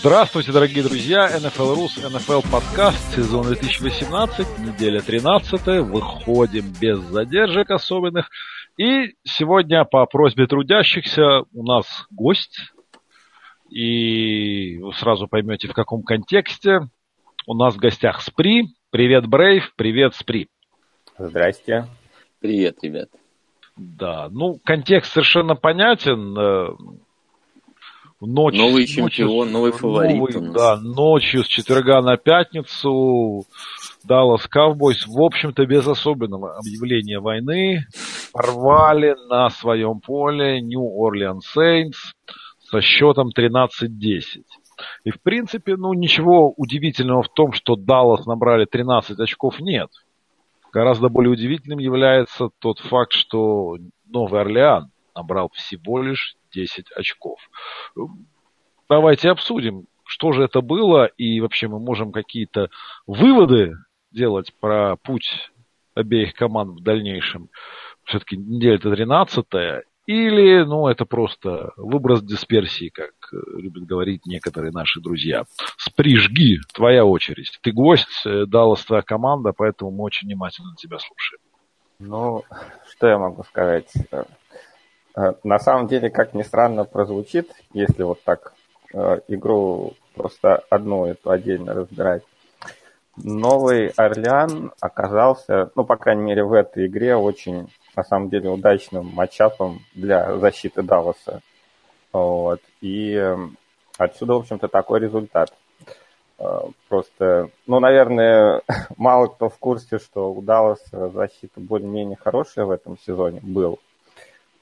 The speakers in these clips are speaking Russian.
Здравствуйте, дорогие друзья! NFL Рус, NFL подкаст, сезон 2018, неделя 13, выходим без задержек особенных. И сегодня по просьбе трудящихся у нас гость, и вы сразу поймете в каком контексте. У нас в гостях Спри. Привет, Брейв, привет, Спри. Здрасте. Привет, ребят. Да, ну, контекст совершенно понятен. Э, Ночь, новый чемпион, новый фаворит. Новый, да, ночью с четверга на пятницу Даллас Cowboys, в общем-то, без особенного объявления войны, порвали на своем поле New Orleans Saints со счетом 13-10. И, в принципе, ну, ничего удивительного в том, что Даллас набрали 13 очков, нет. Гораздо более удивительным является тот факт, что Новый Орлеан набрал всего лишь 10 очков. Давайте обсудим, что же это было, и вообще мы можем какие-то выводы делать про путь обеих команд в дальнейшем. Все-таки неделя-то 13 или, ну, это просто выброс дисперсии, как любят говорить некоторые наши друзья. Сприжги, твоя очередь. Ты гость, Даллас твоя команда, поэтому мы очень внимательно тебя слушаем. Ну, что я могу сказать? Э, на самом деле, как ни странно прозвучит, если вот так э, игру просто одну эту отдельно разбирать, Новый Орлеан оказался, ну, по крайней мере, в этой игре очень, на самом деле, удачным матчапом для защиты Далласа. Вот. И эм, отсюда, в общем-то, такой результат. Э, просто, ну, наверное, мало кто в курсе, что у Далласа защита более-менее хорошая в этом сезоне был.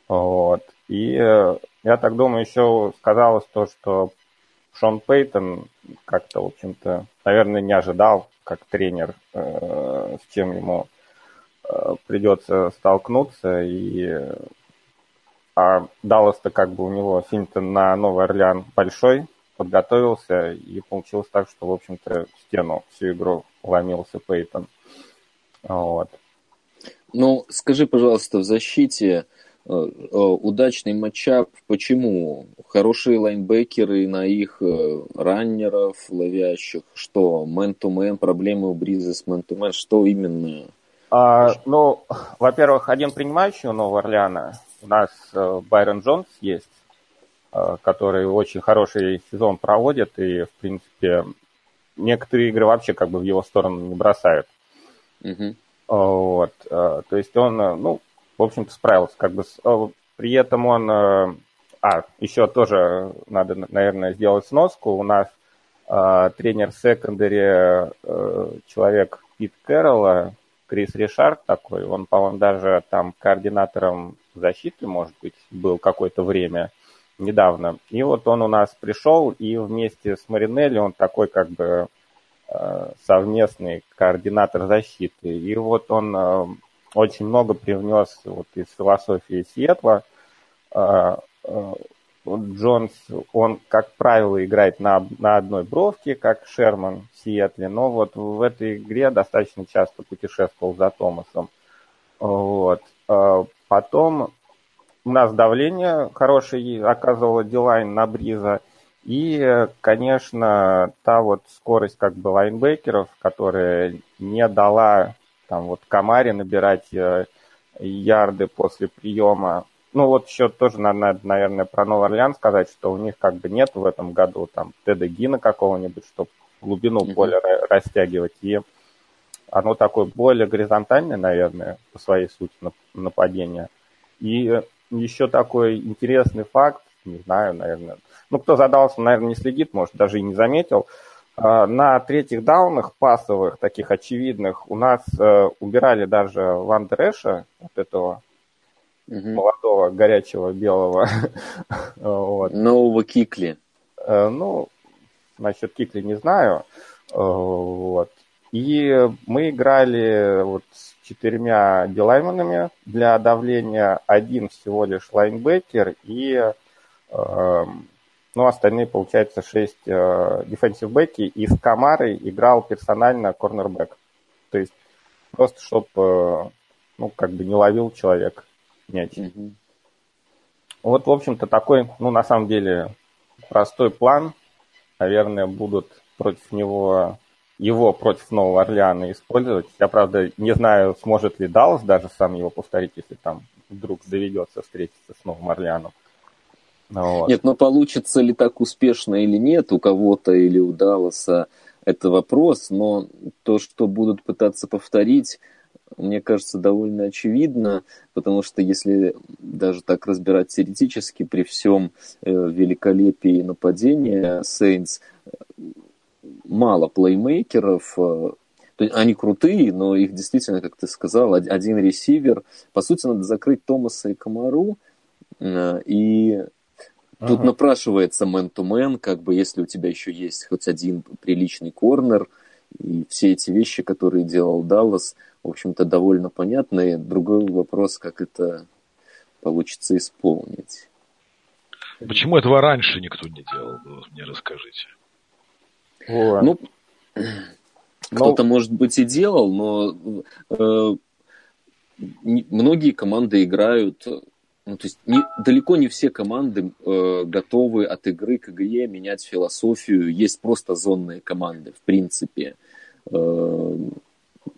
Вот. И э, я так думаю, еще сказалось то, что Шон Пейтон как-то, в общем-то, наверное, не ожидал, как тренер, э, с чем ему э, придется столкнуться. И а Даллас-то как бы у него фильм-то на Новый Орлеан большой, подготовился, и получилось так, что, в общем-то, в стену всю игру ломился Пейтон. Вот. Ну, скажи, пожалуйста, в защите удачный матчап. Почему? Хорошие лайнбекеры на их э, раннеров ловящих. Что? Мэн-то-мэн, проблемы у Бриза с мэн-то-мэн. Что именно? А, ну, во-первых, один принимающий у Нового Орлеана. У нас Байрон Джонс есть, который очень хороший сезон проводит. И, в принципе, некоторые игры вообще как бы в его сторону не бросают. Угу. Вот. То есть он, ну, в общем-то, справился. Как бы с, э, при этом он... Э, а, еще тоже надо, наверное, сделать сноску. У нас э, тренер секондари, э, человек Пит Кэрролла, Крис Ришард такой, он, по-моему, даже там координатором защиты, может быть, был какое-то время недавно. И вот он у нас пришел, и вместе с Маринелли он такой как бы совместный координатор защиты. И вот он очень много привнес вот из философии Сиэтла. А, а, Джонс, он, как правило, играет на, на одной бровке, как Шерман в Сиэтле, но вот в этой игре достаточно часто путешествовал за Томасом. Вот. А, потом у нас давление хорошее оказывало Дилайн на Бриза. И, конечно, та вот скорость как бы лайнбекеров, которая не дала там вот Камаре набирать э, ярды после приема. Ну вот еще тоже надо, наверное, про Новый Орлеан сказать, что у них как бы нет в этом году там Теда Гина какого-нибудь, чтобы глубину mm-hmm. поля растягивать. И оно такое более горизонтальное, наверное, по своей сути нападения. И еще такой интересный факт, не знаю, наверное, ну, кто задался, наверное, не следит, может, даже и не заметил, на третьих даунах пасовых, таких очевидных, у нас э, убирали даже Ван Дреша, вот этого угу. молодого, горячего, белого. вот. Нового Кикли. Э, ну, насчет Кикли не знаю. Э, вот. И мы играли вот с четырьмя дилайманами для давления, один всего лишь лайнбекер и э, ну, остальные, получается, шесть э, дефенсив бэки, и с Камарой играл персонально корнербэк. То есть просто, чтобы, э, ну, как бы не ловил человек мяч. Mm-hmm. Вот, в общем-то, такой, ну, на самом деле, простой план. Наверное, будут против него, его против Нового Орлеана использовать. Я, правда, не знаю, сможет ли Даллас даже сам его повторить, если там вдруг доведется встретиться с Новым Орлеаном. Вот. Нет, но получится ли так успешно или нет у кого-то или у Далласа, это вопрос, но то, что будут пытаться повторить, мне кажется, довольно очевидно, потому что если даже так разбирать теоретически, при всем э, великолепии нападения Сейнс мало плеймейкеров, э, то есть они крутые, но их действительно, как ты сказал, один ресивер. По сути, надо закрыть Томаса и Комару, э, и Тут ага. напрашивается мэн-то-мэн, как бы если у тебя еще есть хоть один приличный корнер, и все эти вещи, которые делал Даллас, в общем-то, довольно понятные. Другой вопрос, как это получится исполнить. Почему этого раньше никто не делал? Мне расскажите. Вот. Ну, кто-то, но... может быть, и делал, но э, многие команды играют ну, то есть не, далеко не все команды э, готовы от игры к игре менять философию. Есть просто зонные команды, в принципе. Э,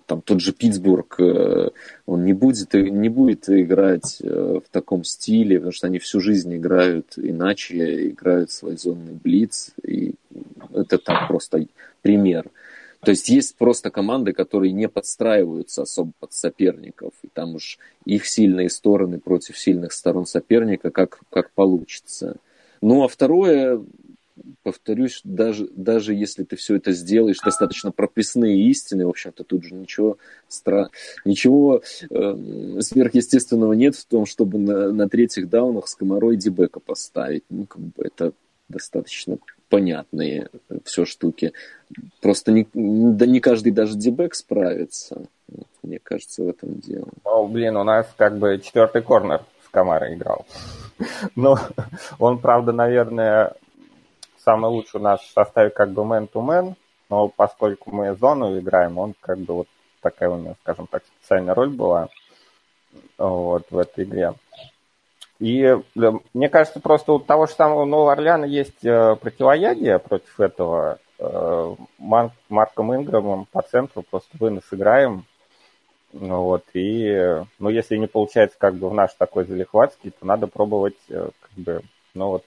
там тот же Питтсбург, э, он не будет, не будет играть э, в таком стиле, потому что они всю жизнь играют иначе, играют свой зонный блиц. И это так просто пример. Э, то есть есть просто команды, которые не подстраиваются особо под соперников, и там уж их сильные стороны против сильных сторон соперника, как, как получится. Ну а второе, повторюсь, даже, даже если ты все это сделаешь, достаточно прописные истины, в общем-то, тут же ничего, стра... ничего э, сверхъестественного нет в том, чтобы на, на третьих даунах с комарой дебека поставить. Ну, как бы это достаточно понятные все штуки. Просто не, да не каждый даже дебэк справится. Мне кажется, в этом дело. О, блин, у нас как бы четвертый корнер с Камарой играл. Но он, правда, наверное, самый лучший у нас в составе как бы man-to-man, но поскольку мы зону играем, он как бы вот такая у него, скажем так, специальная роль была вот в этой игре. И мне кажется, просто у того же самого Нового Орлеана есть э, противоядие против этого. Э, Марк, Марком Инграмом по центру просто вынос играем. Ну, вот, и, ну, если не получается как бы в наш такой залихватский, то надо пробовать э, как бы, ну, вот,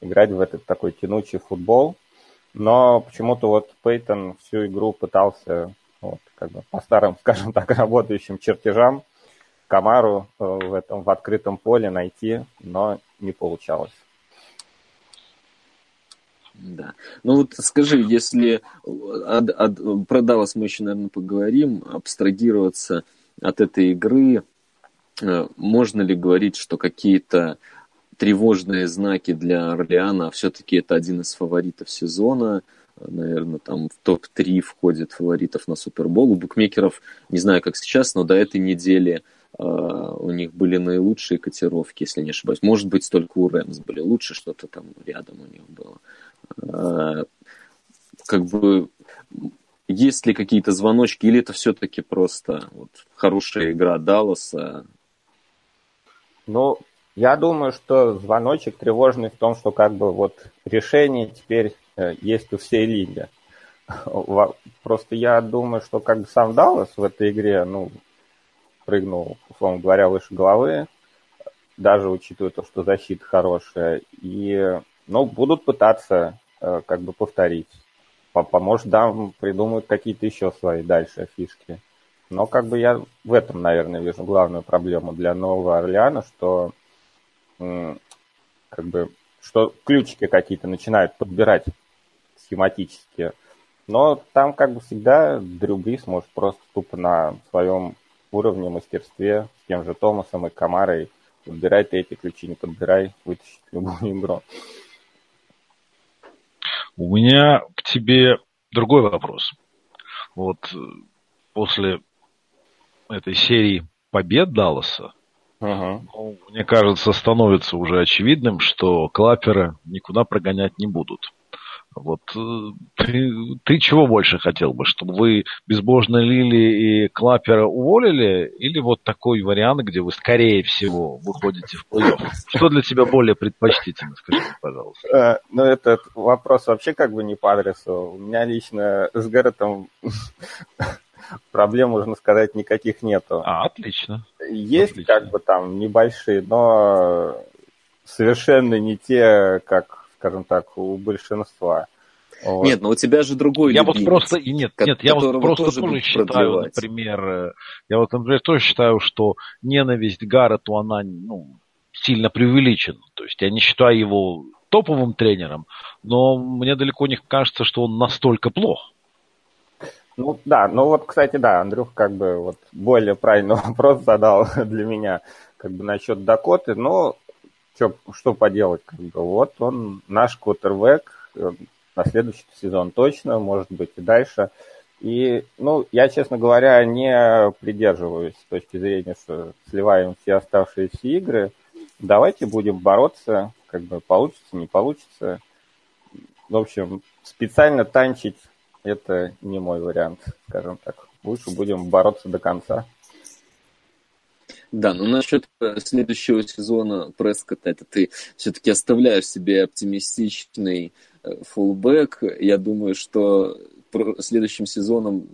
играть в этот такой тянучий футбол. Но почему-то вот Пейтон всю игру пытался вот, как бы по старым, скажем так, работающим чертежам Камару э, в этом в открытом поле найти, но не получалось. Да. Ну вот скажи, если от, от, про Даллас мы еще, наверное, поговорим, абстрагироваться от этой игры, э, можно ли говорить, что какие-то тревожные знаки для Орлеана все-таки это один из фаворитов сезона, наверное, там в топ-3 входит фаворитов на Супербол. У букмекеров, не знаю, как сейчас, но до этой недели а, у них были наилучшие котировки, если не ошибаюсь. Может быть, только у Рэмс были лучше, что-то там рядом у них было. А, как бы есть ли какие-то звоночки, или это все-таки просто вот, хорошая игра Далласа? Ну, я думаю, что звоночек тревожный в том, что как бы вот решение теперь э, есть у всей лиги. Просто я думаю, что как бы сам Даллас в этой игре, ну, прыгнул, условно говоря, выше головы, даже учитывая то, что защита хорошая. И, ну, будут пытаться э, как бы повторить. Поможет, да, придумают какие-то еще свои дальше фишки. Но как бы я в этом, наверное, вижу главную проблему для Нового Орлеана, что как бы что ключики какие-то начинают подбирать схематически. Но там как бы всегда Дрю Брис может просто тупо на своем уровне, мастерстве, с тем же Томасом и Камарой. Подбирай ты эти ключи, не подбирай, вытащить любую игру. У меня к тебе другой вопрос. Вот э, после этой серии побед Далласа, ну, мне кажется, становится уже очевидным, что Клапера никуда прогонять не будут. Вот э, ты, ты чего больше хотел бы, чтобы вы безбожно Лили и Клапера уволили, или вот такой вариант, где вы, скорее всего, выходите в плей-офф? Что для тебя более предпочтительно, скажи, пожалуйста? Э, ну, этот вопрос вообще как бы не по адресу. У меня лично с Гарретом проблем, можно сказать, никаких нету. А, отлично. Есть отлично. как бы там небольшие, но совершенно не те, как скажем так, у большинства. Вот. Нет, но у тебя же другой Я любимец, вот просто, нет, нет, я вот просто тоже, тоже считаю, продлевать. например, э, я вот, например, тоже считаю, что ненависть Гаррету, она, ну, сильно преувеличена. То есть я не считаю его топовым тренером, но мне далеко не кажется, что он настолько плох. Ну да, ну вот, кстати, да, Андрюх как бы вот более правильный вопрос задал для меня, как бы насчет Дакоты, но что, что поделать, как бы, вот он наш квотербек э, на следующий сезон точно, может быть и дальше. И, ну, я, честно говоря, не придерживаюсь с точки зрения, что сливаем все оставшиеся игры. Давайте будем бороться, как бы получится, не получится. В общем, специально танчить это не мой вариант, скажем так. Лучше будем бороться до конца. Да, но насчет э, следующего сезона Прескота, это ты все-таки оставляешь себе оптимистичный э, фулбэк. Я думаю, что следующим сезоном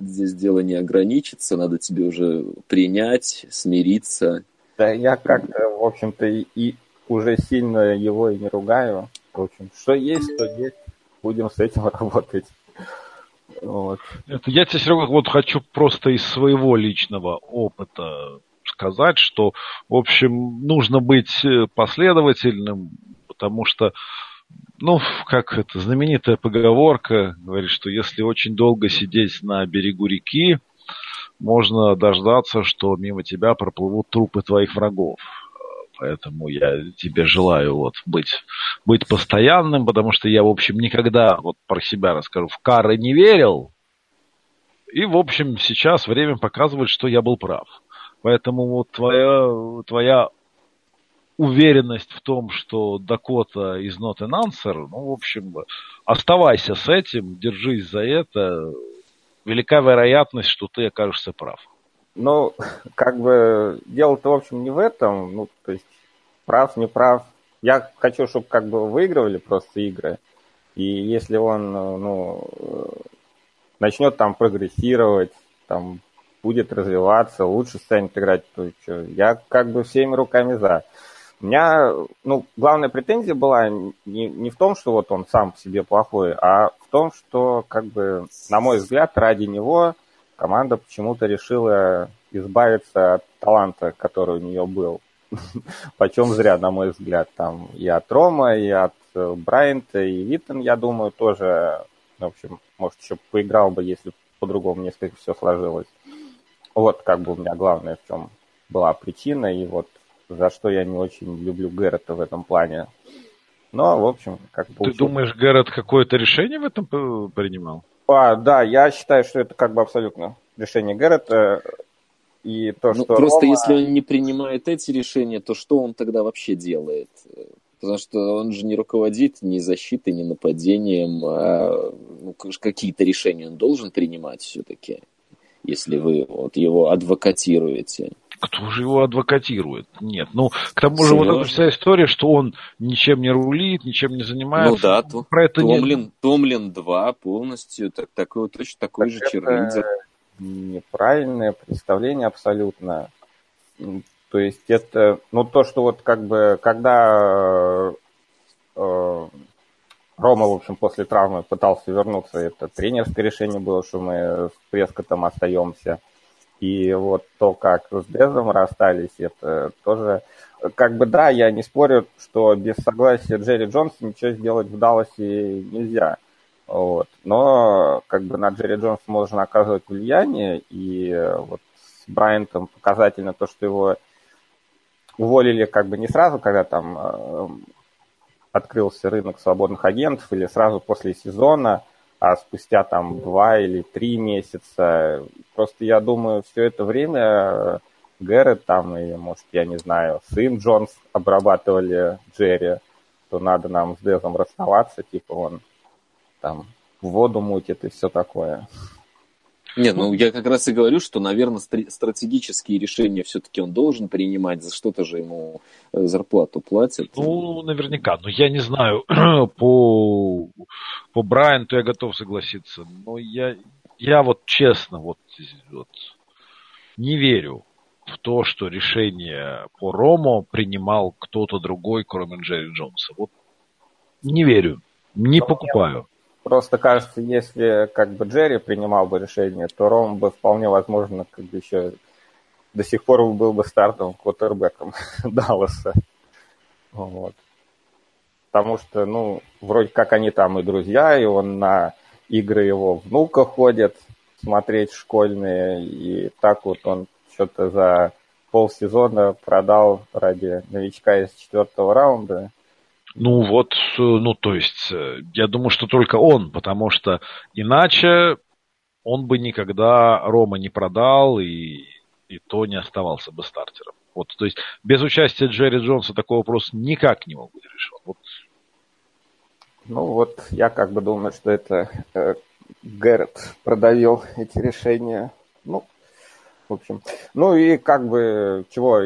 здесь дело не ограничится, надо тебе уже принять, смириться. Да, я как-то, в общем-то, и уже сильно его и не ругаю. В общем, что есть, то есть. Будем с этим работать. Вот. Это я тебе, Серега, вот хочу просто из своего личного опыта сказать, что, в общем, нужно быть э, последовательным, потому что, ну, как это, знаменитая поговорка говорит, что если очень долго сидеть на берегу реки, можно дождаться, что мимо тебя проплывут трупы твоих врагов. Поэтому я тебе желаю вот быть, быть постоянным, потому что я, в общем, никогда, вот про себя расскажу, в кары не верил. И, в общем, сейчас время показывает, что я был прав. Поэтому вот твоя, твоя уверенность в том, что Дакота is not an answer, ну, в общем, оставайся с этим, держись за это. Велика вероятность, что ты окажешься прав. Ну, как бы дело-то, в общем, не в этом. Ну, то есть, прав, не прав. Я хочу, чтобы как бы выигрывали просто игры. И если он, ну, начнет там прогрессировать, там будет развиваться, лучше станет играть, то что, я как бы всеми руками за. У меня, ну, главная претензия была не, не в том, что вот он сам по себе плохой, а в том, что, как бы, на мой взгляд, ради него команда почему-то решила избавиться от таланта, который у нее был. Почем зря, на мой взгляд, там и от Рома, и от э, Брайанта, и Виттон, я думаю, тоже, в общем, может, еще поиграл бы, если по-другому несколько все сложилось. Вот как бы у меня главное, в чем была причина, и вот за что я не очень люблю Гэррета в этом плане. Но, в общем, как бы... Ты думаешь, Гэррет какое-то решение в этом принимал? А, да, я считаю, что это как бы абсолютно решение Гэррета. И то, ну, что просто Рома... если он не принимает эти решения, то что он тогда вообще делает? Потому что он же не руководит ни защитой, ни нападением, а ну, какие-то решения он должен принимать все-таки если вы вот его адвокатируете. Кто же его адвокатирует? Нет. Ну, к тому же, Серьезно? вот эта вся история, что он ничем не рулит, ничем не занимается. Ну да, то, про это Томлин, нет. Томлин 2 полностью так, такой, точно такой так же черлидер. Неправильное представление абсолютно. То есть это, ну то, что вот как бы, когда э, Рома, в общем, после травмы пытался вернуться. Это тренерское решение было, что мы с Прескотом остаемся. И вот то, как с Дезом расстались, это тоже... Как бы да, я не спорю, что без согласия Джерри Джонса ничего сделать в Далласе нельзя. Вот. Но как бы на Джерри Джонса можно оказывать влияние, и вот с Брайантом показательно то, что его уволили как бы не сразу, когда там э, открылся рынок свободных агентов или сразу после сезона, а спустя там два или три месяца. Просто я думаю, все это время Гэррет там и, может, я не знаю, сын Джонс обрабатывали Джерри, что надо нам с Дезом расставаться, типа он там воду мутит и все такое. Не, ну я как раз и говорю, что, наверное, стратегические решения все-таки он должен принимать, за что-то же ему э, зарплату платят. Ну, наверняка. Но я не знаю, по, по Брайанту я готов согласиться. Но я, я вот честно, вот, вот не верю в то, что решение по Ромо принимал кто-то другой, кроме Джерри Джонса. Вот не верю, не Но покупаю. Просто кажется, если как бы Джерри принимал бы решение, то Ром бы вполне возможно как бы еще до сих пор был бы стартовым квотербеком Далласа. Вот. Потому что, ну, вроде как они там и друзья, и он на игры его внука ходит смотреть школьные, и так вот он что-то за полсезона продал ради новичка из четвертого раунда. Ну вот, э, ну то есть, э, я думаю, что только он, потому что иначе он бы никогда Рома не продал и, и то не оставался бы стартером. Вот, то есть без участия Джерри Джонса такой вопрос никак не мог быть решен. Вот. Ну вот, я как бы думаю, что это э, Гэррет продавил эти решения. Ну, в общем. Ну и как бы чего,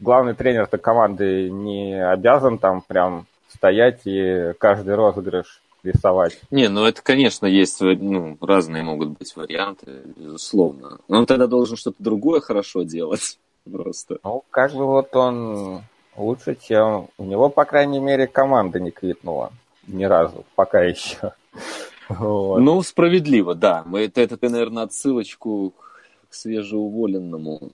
главный тренер этой команды не обязан там прям стоять и каждый розыгрыш рисовать. Не, ну это, конечно, есть ну, разные могут быть варианты, безусловно. Но он тогда должен что-то другое хорошо делать просто. Ну, как бы вот он лучше, чем... У него, по крайней мере, команда не квитнула ни разу, пока еще. Вот. Ну, справедливо, да. Это, это, наверное, отсылочку к свежеуволенному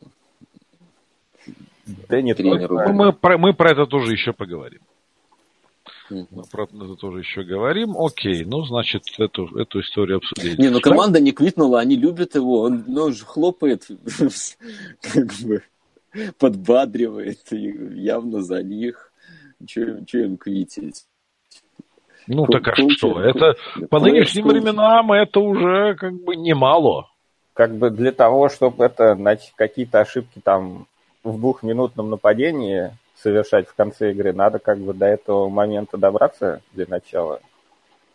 да нет, тренеру. Мы, мы, про, мы про это тоже еще поговорим. Мы про это тоже еще говорим. Окей, ну, значит, эту, эту историю обсудили. Не, ну команда не квитнула, они любят его, он ну, хлопает, как бы подбадривает, явно за них. Че им квитить? Ну, так а что? Это по нынешним временам это уже как бы немало. Как бы для того, чтобы это какие-то ошибки там в двухминутном нападении совершать в конце игры, надо как бы до этого момента добраться для начала.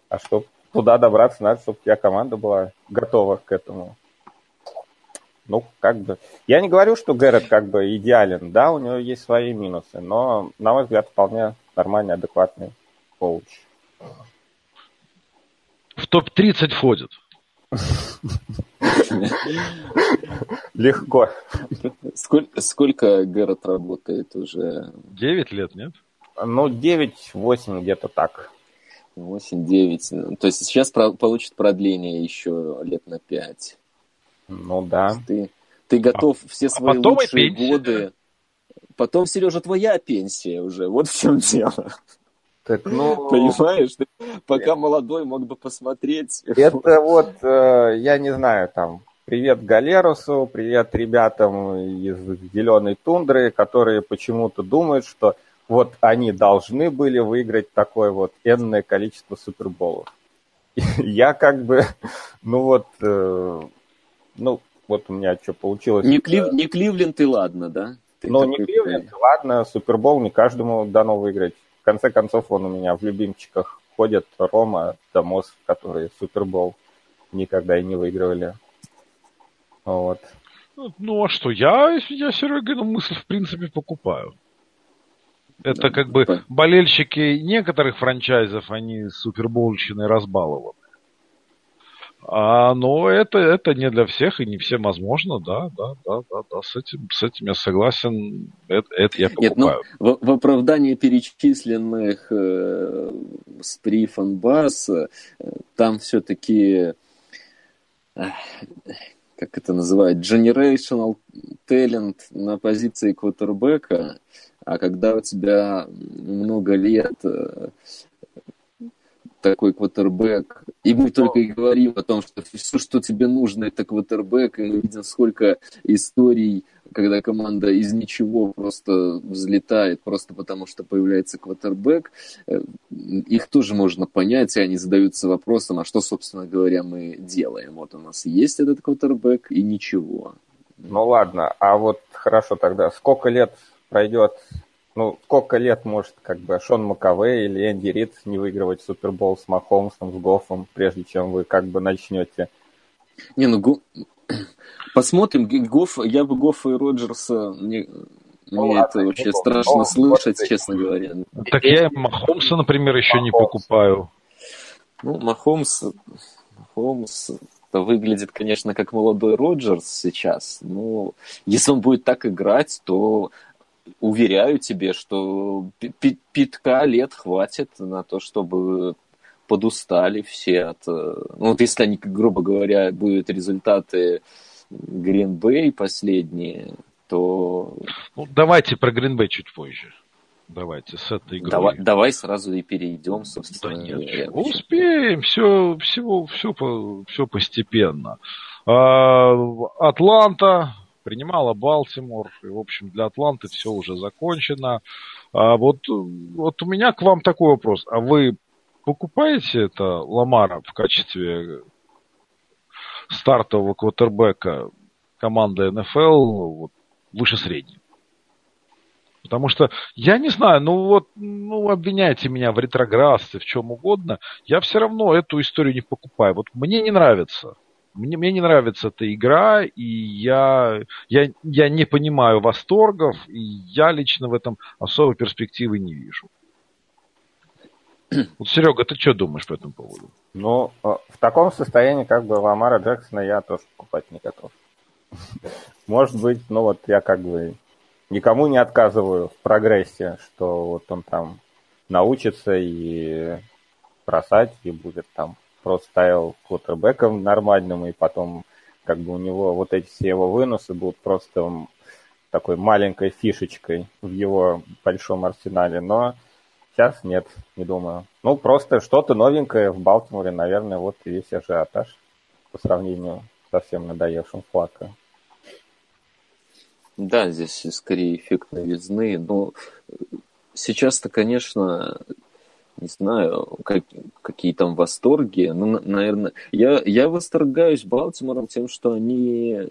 А чтобы туда добраться, надо, чтобы у тебя команда была готова к этому. Ну, как бы... Я не говорю, что Гэррет как бы идеален, да, у него есть свои минусы, но, на мой взгляд, вполне нормальный, адекватный коуч. В топ-30 входит. Легко. Сколько, сколько Гэррет работает уже? Девять лет, нет? Ну, девять-восемь где-то так. Восемь-девять. Ну, то есть сейчас получит продление еще лет на пять. Ну да. Ты, ты готов а, все свои а лучшие годы. Потом, Сережа, твоя пенсия уже. Вот в чем дело. Так, ну... Понимаешь, ты пока молодой мог бы посмотреть. Это вот, э, я не знаю, там, привет Галерусу, привет ребятам из Зеленой Тундры, которые почему-то думают, что вот они должны были выиграть такое вот энное количество суперболов. Я как бы, ну вот, э, ну, вот у меня что получилось. Не, Клив, не Кливленд и ладно, да? Ты ну, не Кливленд, ладно, Супербол не каждому дано выиграть в конце концов, он у меня в любимчиках ходит Рома, Дамос, которые Супербол никогда и не выигрывали. Вот. Ну, а что, я, я Серегину мысль, в принципе, покупаю. Это как бы болельщики некоторых франчайзов, они суперболщиной разбалованы. А, но это, это не для всех и не всем возможно, да, да, да, да, да, с этим, с этим я согласен, это, это я покупаю. Нет, ну, в, в оправдании перечисленных э, Спри Фанбас, э, там все-таки, э, как это называют, generational talent на позиции квотербека, а когда у тебя много лет э, такой квотербек, и мы только и говорим о том, что все, что тебе нужно, это квотербек, и мы видим, сколько историй, когда команда из ничего просто взлетает, просто потому что появляется квотербек, э, их тоже можно понять, и они задаются вопросом, а что, собственно говоря, мы делаем? Вот у нас есть этот квотербек, и ничего. Ну ладно, а вот хорошо тогда, сколько лет пройдет ну, сколько лет может как бы Шон Маковей или Энди Рид не выигрывать Супербол с Махомсом, с Гофом, прежде чем вы как бы начнете? Не, ну, го... посмотрим. Гоф, я бы Гофа и Роджерса не, ну, мне ладно, это вообще не страшно ну, слышать, вот честно говоря. Так я Махомса, например, еще Махомс. не покупаю. Ну, Махомс, Махомс выглядит, конечно, как молодой Роджерс сейчас. Но если он будет так играть, то уверяю тебе, что питка лет хватит на то, чтобы подустали все от... Э, ну, вот если они, грубо говоря, будут результаты Bay последние, то... Ну, давайте про Bay чуть позже. Давайте с этой игрой. Давай, давай сразу и перейдем, собственно. Да нет, успеем, все, всего, все, все постепенно. А, Атланта, принимала Балтимор. И, в общем, для Атланты все уже закончено. А вот, вот у меня к вам такой вопрос. А вы покупаете это Ламара в качестве стартового квотербека команды НФЛ вот, выше среднего? Потому что, я не знаю, ну вот, ну обвиняйте меня в ретроградстве, в чем угодно, я все равно эту историю не покупаю. Вот мне не нравится мне, мне не нравится эта игра, и я, я, я не понимаю восторгов, и я лично в этом особой перспективы не вижу. Вот, Серега, ты что думаешь по этому поводу? Ну, э, в таком состоянии, как бы Ламара Джексона, я тоже покупать не готов. Может быть, ну вот я как бы никому не отказываю в прогрессе, что вот он там научится и бросать, и будет там просто ставил квотербеком нормальным, и потом как бы у него вот эти все его выносы будут просто такой маленькой фишечкой в его большом арсенале, но сейчас нет, не думаю. Ну, просто что-то новенькое в Балтиморе, наверное, вот весь ажиотаж по сравнению со всем надоевшим флака. Да, здесь скорее эффект новизны, но сейчас-то, конечно, не знаю, как, какие там восторги. Ну, наверное, я, я восторгаюсь Балтимором тем, что они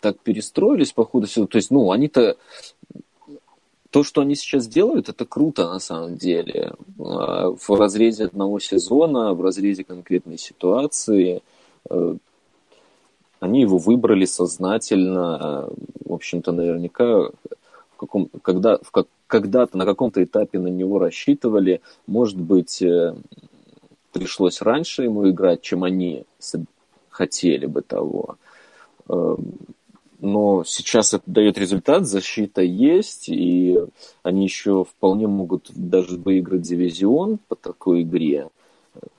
так перестроились по ходу всего. То есть, ну, они-то то, что они сейчас делают, это круто на самом деле. А, в разрезе одного сезона, в разрезе конкретной ситуации. Э, они его выбрали сознательно. В общем-то, наверняка каком, когда, в, как, когда-то на каком-то этапе на него рассчитывали, может быть, э, пришлось раньше ему играть, чем они хотели бы того. Э, но сейчас это дает результат, защита есть, и они еще вполне могут даже выиграть дивизион по такой игре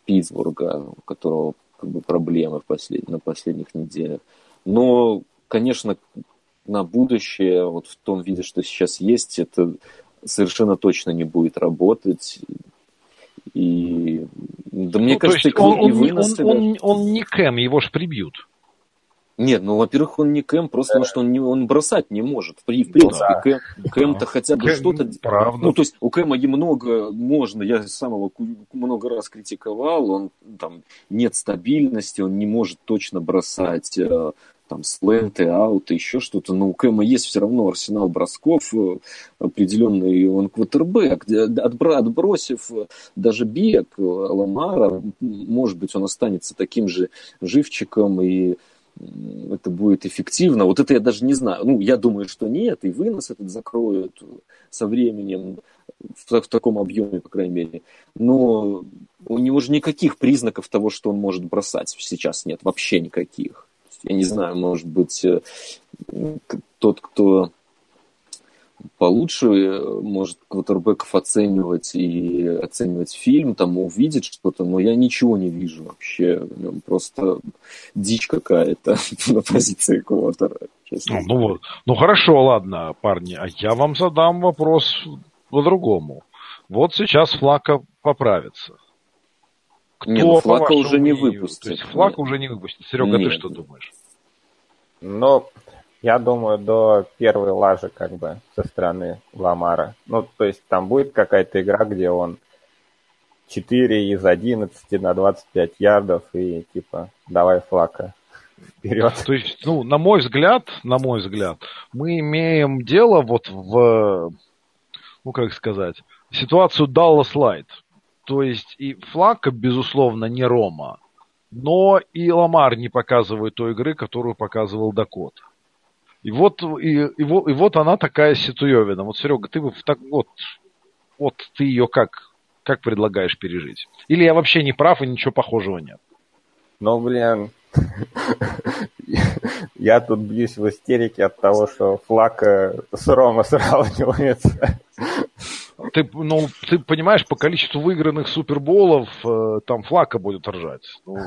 Питтсбурга, у которого как бы проблемы в послед... на последних неделях. Но, конечно, на будущее, вот в том виде, что сейчас есть, это совершенно точно не будет работать. И да мне ну, кажется, есть он, он, вынос, он, он, он, не Кэм, его же прибьют. Нет, ну, во-первых, он не Кэм, просто потому что он, не, он бросать не может. В, в принципе, да. Кэм, Кэм-то хотя бы Кэм, что-то... Правда. Ну, то есть у Кэма много можно, я сам его много раз критиковал, он там нет стабильности, он не может точно бросать э, там сленты, ауты, еще что-то, но у Кэма есть все равно арсенал бросков э, определенный, он квотербек, отбросив э, даже бег э, Ламара, может быть, он останется таким же живчиком и это будет эффективно. Вот это я даже не знаю. Ну, я думаю, что нет, и вынос этот закроют со временем в, в таком объеме, по крайней мере. Но у него же никаких признаков того, что он может бросать сейчас нет, вообще никаких я не знаю, может быть, э, тот, кто получше может квотербеков оценивать и оценивать фильм, там увидеть что-то, но я ничего не вижу вообще. Просто дичь какая-то на позиции квотера. Ну, ну, ну хорошо, ладно, парни, а я вам задам вопрос по-другому. Вот сейчас Флака поправится. Кто, не, ну, флака уже не выпустит. То есть флака уже не выпустит. Серега, Нет. ты что думаешь? Ну, я думаю, до первой лажи как бы со стороны Ламара. Ну, то есть там будет какая-то игра, где он 4 из 11 на 25 ярдов и типа давай флака вперед. То есть, ну, на мой взгляд, на мой взгляд, мы имеем дело вот в, ну, как сказать, ситуацию Dallas Light. То есть и Флака, безусловно, не Рома, но и Ламар не показывает той игры, которую показывал Дакота. И вот, и, и, вот, и вот она такая ситуевина. Вот, Серега, ты бы так вот, вот ты ее как, как предлагаешь пережить? Или я вообще не прав и ничего похожего нет? Ну, блин, я тут бьюсь в истерике от того, что флаг с Рома сравнивается. Ты, ну, ты понимаешь, по количеству выигранных суперболов э, там флака будет ржать. Ну,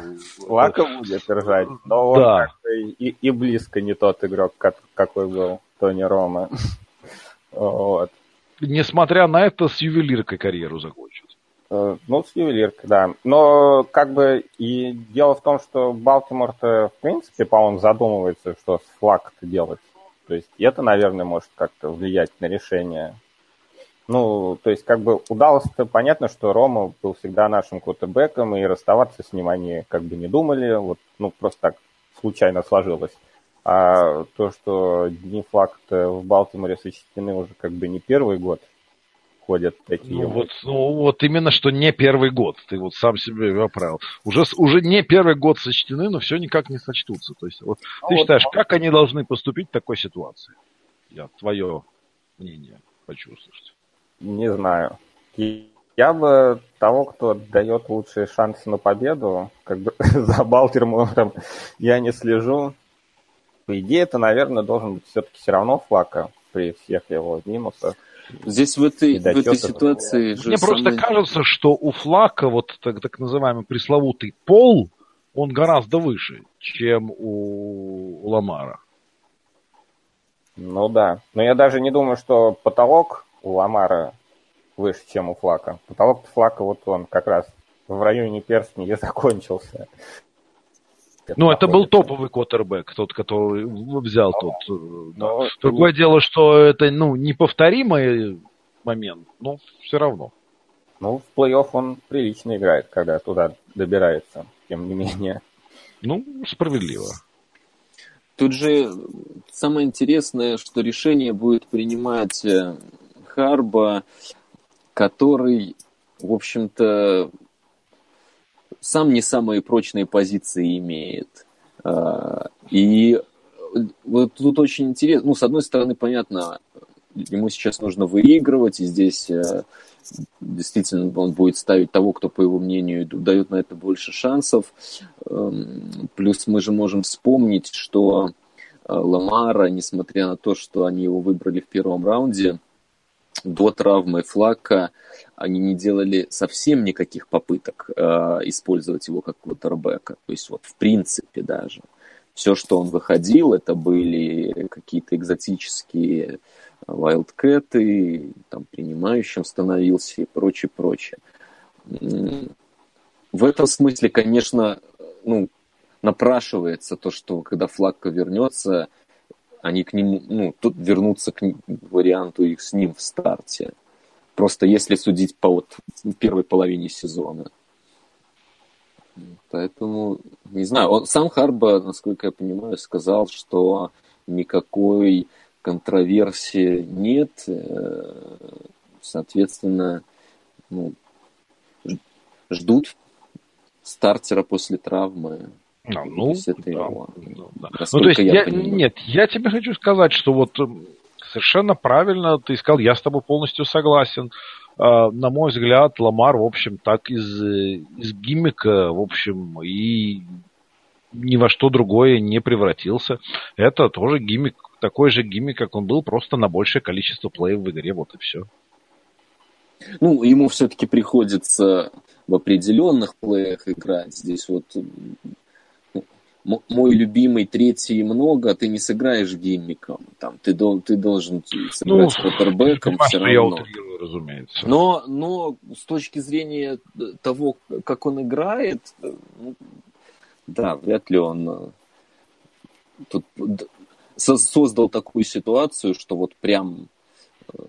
флака это... будет ржать, но да. он и, и близко не тот игрок, какой был Тони Рома. вот. Несмотря на это, с ювелиркой карьеру закончит. Э, ну, с ювелиркой, да. Но как бы и дело в том, что Балтимор-то, в принципе, по-моему, задумывается, что с флаг-то делать. То есть это, наверное, может как-то влиять на решение ну, то есть, как бы удалось-то понятно, что Рома был всегда нашим квотербеком, и расставаться с ним они как бы не думали, вот, ну, просто так случайно сложилось. А то, что дни флаг в Балтиморе сочтены уже как бы не первый год, ходят такие. Ну вот, ну вот именно что не первый год, ты вот сам себе поправил. Уже, уже не первый год сочтены, но все никак не сочтутся. То есть, вот ну, ты вот, считаешь, как они должны поступить в такой ситуации? Я твое мнение хочу услышать. Не знаю. Я бы того, кто дает лучшие шансы на победу, как бы за Балтимором я не слежу. По идее, это, наверное, должен быть все-таки все равно флака при всех его минусах. Здесь в этой, в этой ситуации... Же Мне самый... просто кажется, что у флака вот так, так называемый пресловутый пол, он гораздо выше, чем у, у Ламара. Ну да. Но я даже не думаю, что потолок у Ламара выше, чем у Флака. Потолок Флака вот он как раз в районе перстня и закончился. Ну, это был топовый квотербек, тот, который взял но, тот. Э, да. Но, Другое и... дело, что это, ну, неповторимый момент, но все равно. Ну, в плей-офф он прилично играет, когда туда добирается, тем не менее. Ну, справедливо. Тут же самое интересное, что решение будет принимать э, Харба, который, в общем-то, сам не самые прочные позиции имеет. А, и вот тут очень интересно, ну, с одной стороны, понятно, ему сейчас нужно выигрывать, и здесь э, действительно он будет ставить того, кто, по его мнению, дает на это больше шансов. Эм, плюс мы же можем вспомнить, что э, Ламара, несмотря на то, что они его выбрали в первом раунде, до травмы Флака они не делали совсем никаких попыток э, использовать его как квотербека. То есть вот в принципе даже. Все, что он выходил, это были какие-то экзотические вайлдкэты, там принимающим становился и прочее, прочее. В этом смысле, конечно, ну, напрашивается то, что когда Флакка вернется, они к нему, ну, тут вернутся к варианту их с ним в старте. Просто если судить по вот первой половине сезона. Поэтому, не знаю, он, сам Харба, насколько я понимаю, сказал, что никакой контроверсии нет. Э, соответственно, ну, ждут стартера после травмы. А, ну, это да, его. Да, да. Ну, то есть, я, я нет, я тебе хочу сказать, что вот эм, совершенно правильно ты сказал, я с тобой полностью согласен. Uh, на мой взгляд, Ламар, в общем, так из, из гиммика, в общем, и ни во что другое не превратился. Это тоже гиммик, такой же гиммик, как он был, просто на большее количество плеев в игре, вот и все. Ну, ему все-таки приходится в определенных плеях играть. Здесь вот мой любимый третий много, ты не сыграешь гиммиком. Там, ты, дол, ты должен сыграть ну, квотербеком все равно. Утрирую, разумеется. Но, но с точки зрения того, как он играет, ну, да, вряд ли он э, тут создал такую ситуацию, что вот прям э,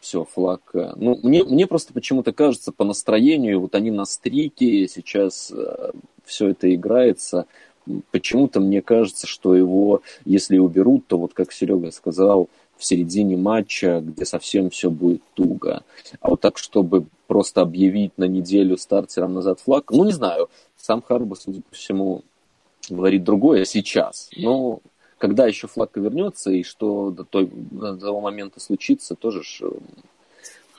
все, флаг. Э, ну, мне, мне просто почему-то кажется по настроению, вот они на стрике, сейчас э, все это играется. Почему-то мне кажется, что его, если уберут, то вот как Серега сказал, в середине матча, где совсем все будет туго. А вот так, чтобы просто объявить на неделю стартером назад флаг, ну, не знаю, сам Харбо, судя по всему, говорит другое сейчас. Но когда еще флаг вернется и что до, той, до того момента случится, тоже ж,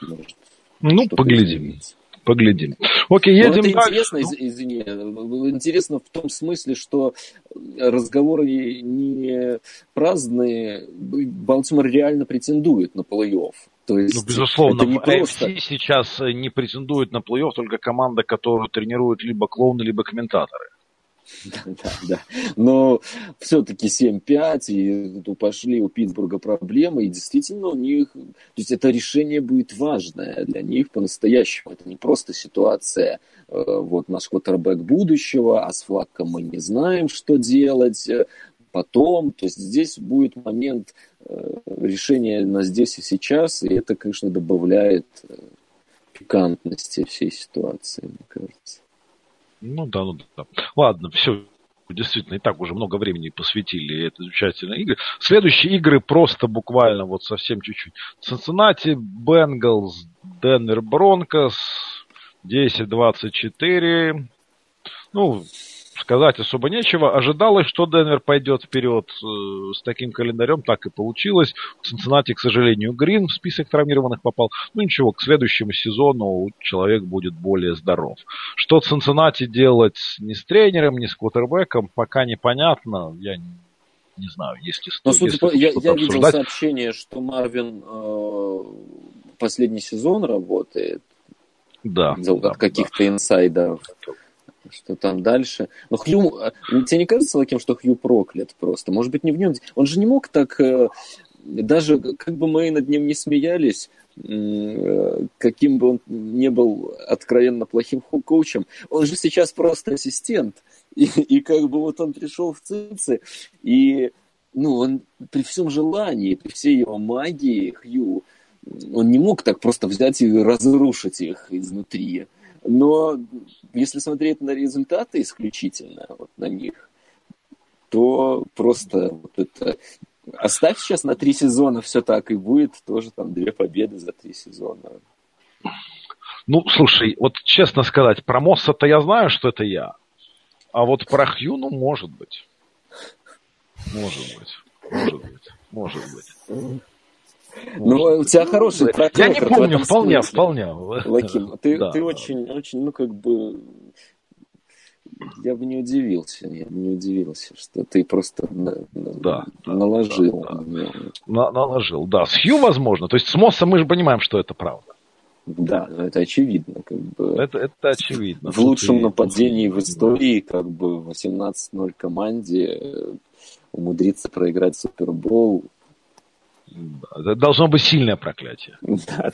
может, Ну, поглядим. Изменится. Поглядим. Окей, едем Но это дальше. интересно, из, извини, интересно в том смысле, что разговоры не праздные. Балтимор реально претендует на плей-офф. То есть, ну, безусловно, это не просто... сейчас не претендует на плей-офф только команда, которую тренируют либо клоуны, либо комментаторы. Да, да, да. Но все-таки 7-5, и ну, пошли у Питтсбурга проблемы, и действительно у них, то есть это решение будет важное для них по-настоящему. Это не просто ситуация, э, вот наш квотербек будущего, а с флагом мы не знаем, что делать э, потом. То есть здесь будет момент э, решения на здесь и сейчас, и это, конечно, добавляет пикантности всей ситуации, мне кажется. Ну да, ну да. Ладно, все, действительно, и так уже много времени посвятили этой замечательной игре. Следующие игры просто буквально вот совсем чуть-чуть. Cincinnati Bengals, Denver Broncos, 10-24. Ну, сказать особо нечего. Ожидалось, что Денвер пойдет вперед э, с таким календарем, так и получилось. В Цинциннати, к сожалению, Грин в список травмированных попал. Ну ничего, к следующему сезону человек будет более здоров. Что Цинциннати делать ни с тренером, ни с квотербеком, пока непонятно. Я не, знаю, если Но, судя по, я, я видел сообщение, что Марвин э, последний сезон работает. Да. За да, каких-то да. инсайдов что там дальше. Но Хью, э, тебе не кажется, Лаким, что Хью проклят просто? Может быть, не в нем. Он же не мог так, э, даже как бы мы над ним не смеялись, э, каким бы он не был откровенно плохим коучем, он же сейчас просто ассистент. И, и как бы вот он пришел в Цинцы, и ну, он при всем желании, при всей его магии, Хью, он не мог так просто взять и разрушить их изнутри. Но если смотреть на результаты исключительно, вот на них, то просто вот это... Оставь сейчас на три сезона все так, и будет тоже там две победы за три сезона. Ну, слушай, вот честно сказать, про Мосса-то я знаю, что это я. А вот про Хью, ну, может быть. Может быть. Может быть. Может быть. Ну, у тебя хороший трек Я не помню, вполне, вполне. Лаким, ты, да. ты очень, очень, ну, как бы, я бы не удивился, я бы не удивился, что ты просто да, наложил. Да, да. На, наложил, да. С Хью возможно. То есть с Моссом мы же понимаем, что это правда. Да, это очевидно. Как бы. это, это очевидно. В лучшем нападении в истории, как бы 18-0 команде умудриться проиграть Супербол, это должно быть сильное проклятие. Да.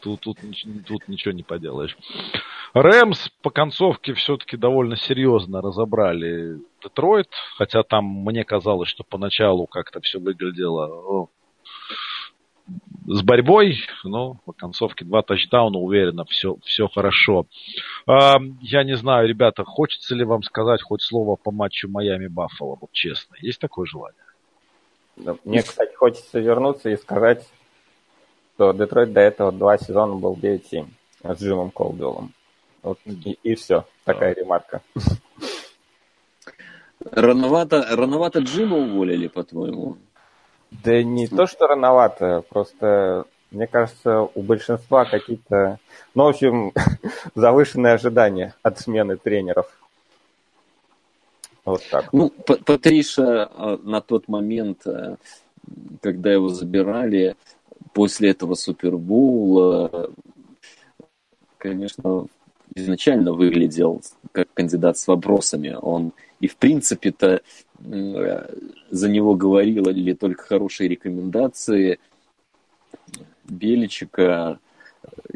Тут, тут, тут ничего не поделаешь. Рэмс по концовке все-таки довольно серьезно разобрали Детройт, хотя там мне казалось, что поначалу как-то все выглядело о, с борьбой, но по концовке два тачдауна, уверенно, все, все хорошо. А, я не знаю, ребята, хочется ли вам сказать хоть слово по матчу Майами-Баффало, вот честно, есть такое желание? Мне, кстати, хочется вернуться и сказать, что Детройт до этого два сезона был 9-7 с Джимом Колдуэллом. Вот, и, и все. Такая ремарка. Рановато, рановато Джима уволили, по-твоему? Да не то, что рановато, просто, мне кажется, у большинства какие-то, ну, в общем, завышенные ожидания от смены тренеров. Вот так. Ну, Патриша а, на тот момент, э, когда его забирали, после этого Супербоула, конечно, изначально выглядел как кандидат с вопросами. Он и в принципе-то за него говорили только хорошие рекомендации. Беличика,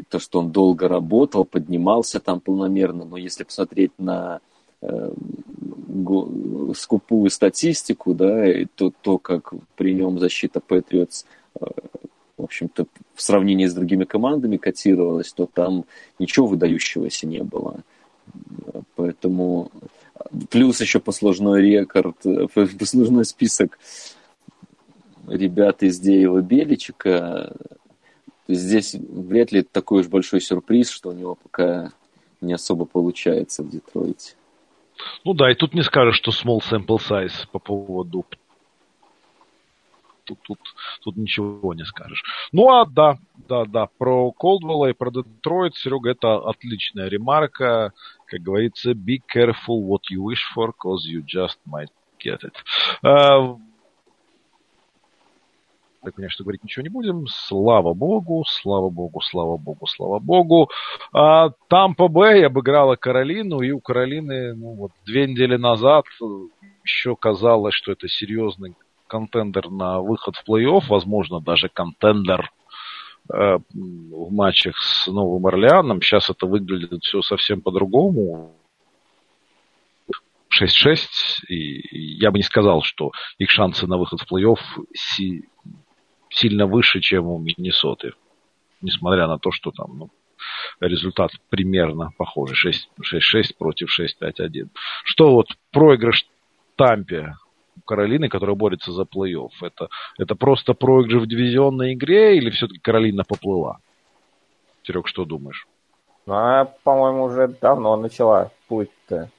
то, что он долго работал, поднимался там полномерно, но если посмотреть на э, скупую статистику, да, и то, то, как при нем защита Патриотс, э, в общем-то, в сравнении с другими командами котировалась, то там ничего выдающегося не было. Поэтому плюс еще послужной рекорд, э, послужной список ребят из Деева Беличика. Здесь вряд ли такой уж большой сюрприз, что у него пока не особо получается в Детройте. Ну да, и тут не скажешь, что small sample size по поводу тут, тут, тут ничего не скажешь. Ну а да, да, да, про Колдвелла и про Детройт, Серега, это отличная ремарка. Как говорится, be careful what you wish for, cause you just might get it. Так, конечно, говорить ничего не будем. Слава богу, слава богу, слава богу, слава богу. А, Тампа Бэй обыграла Каролину, и у Каролины ну, вот, две недели назад еще казалось, что это серьезный контендер на выход в плей-офф, возможно, даже контендер э, в матчах с Новым Орлеаном. Сейчас это выглядит все совсем по-другому. 6-6, и я бы не сказал, что их шансы на выход в плей-офф си- сильно выше, чем у Миннесоты. Несмотря на то, что там ну, результат примерно похожий. 6-6 против 6-5-1. Что вот проигрыш Тампе Каролины, которая борется за плей-офф? Это, это просто проигрыш в дивизионной игре или все-таки Каролина поплыла? Серег, что думаешь? Ну, она, по-моему, уже давно начала путь-то.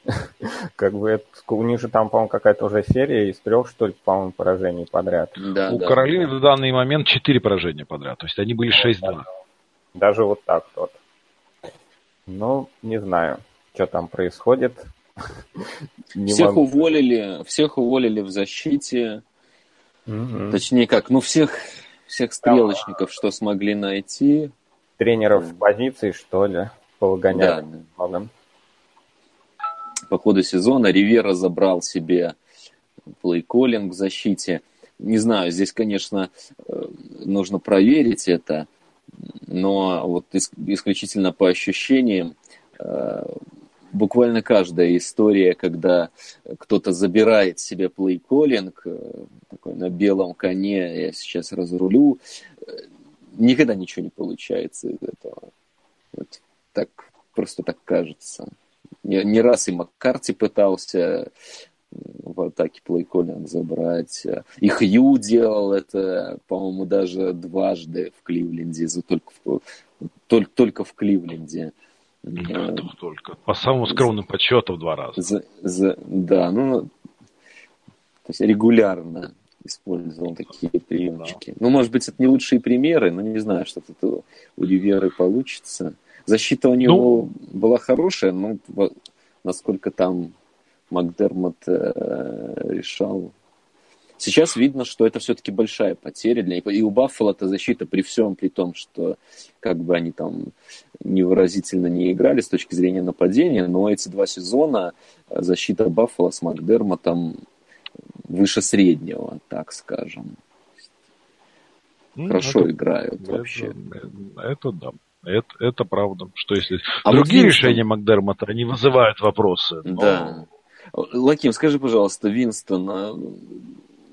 как бы это, у них же там, по-моему, какая-то уже серия из трех, что ли, по-моему, поражений подряд. Да, у да. Каролины в данный момент четыре поражения подряд. То есть они были 6-2. Даже вот так вот. Ну, не знаю, что там происходит. всех могу... уволили, всех уволили в защите. Угу. Точнее как, ну всех, всех стрелочников, что смогли найти. Тренеров в позиции, что ли, повыгоняли. Да. да. По ходу сезона Ривера забрал себе плей-коллинг в защите. Не знаю, здесь, конечно, э, нужно проверить это, но вот исключительно по ощущениям э, буквально каждая история, когда кто-то забирает себе плейколлинг, э, такой на белом коне, я сейчас разрулю, никогда ничего не получается из этого. Вот так, просто так кажется. Не, не раз и Маккарти пытался в атаке плейколлинг забрать. И Хью делал это, по-моему, даже дважды в Кливленде, только в, только, только в Кливленде. Да, только. По самому скромным подсчету в два раза. За, за, да, ну, то есть регулярно использовал такие приемчики. Да. Ну, может быть, это не лучшие примеры, но не знаю, что тут у Риверы получится. Защита у него ну, была хорошая, но насколько там Макдермот э, решал, Сейчас видно, что это все-таки большая потеря для них. И у Баффала эта защита при всем, при том, что как бы они там невыразительно не играли с точки зрения нападения, но эти два сезона защита Баффала с Макдермотом выше среднего, так скажем. Ну, Хорошо это, играют это, вообще. Это да. Это, это правда. Что если а другие вот решения Макдермота, они вызывают вопросы. Но... Да. Лаким, скажи, пожалуйста, Винстон, а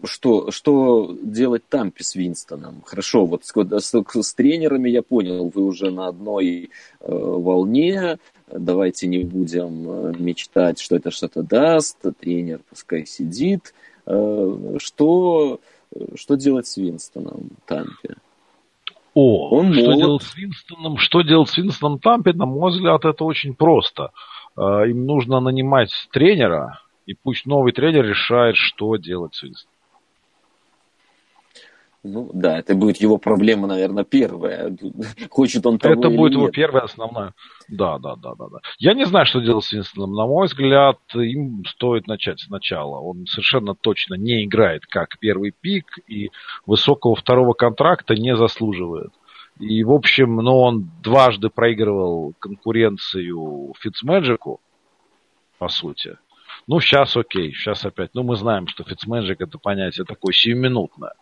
что, что делать Тампе с Винстоном? Хорошо, вот с, с, с тренерами я понял, вы уже на одной э, волне, давайте не будем э, мечтать, что это что-то даст, тренер пускай сидит. Э, что, что делать с Винстоном Тампе? О, Он что молод. делать с Винстоном? Что делать с Винстоном Тампе? На мой взгляд, это очень просто. Э, им нужно нанимать тренера, и пусть новый тренер решает, что делать с Винстоном. Ну да, это будет его проблема, наверное, первая. Хочет он того Это будет нет. его первая основная. Да, да, да, да, да. Я не знаю, что делать с Винстоном. На мой взгляд, им стоит начать сначала. Он совершенно точно не играет как первый пик и высокого второго контракта не заслуживает. И, в общем, ну, он дважды проигрывал конкуренцию Фитцмэджику, по сути. Ну, сейчас окей, сейчас опять. Ну, мы знаем, что Фитцмэджик это понятие такое сиюминутное.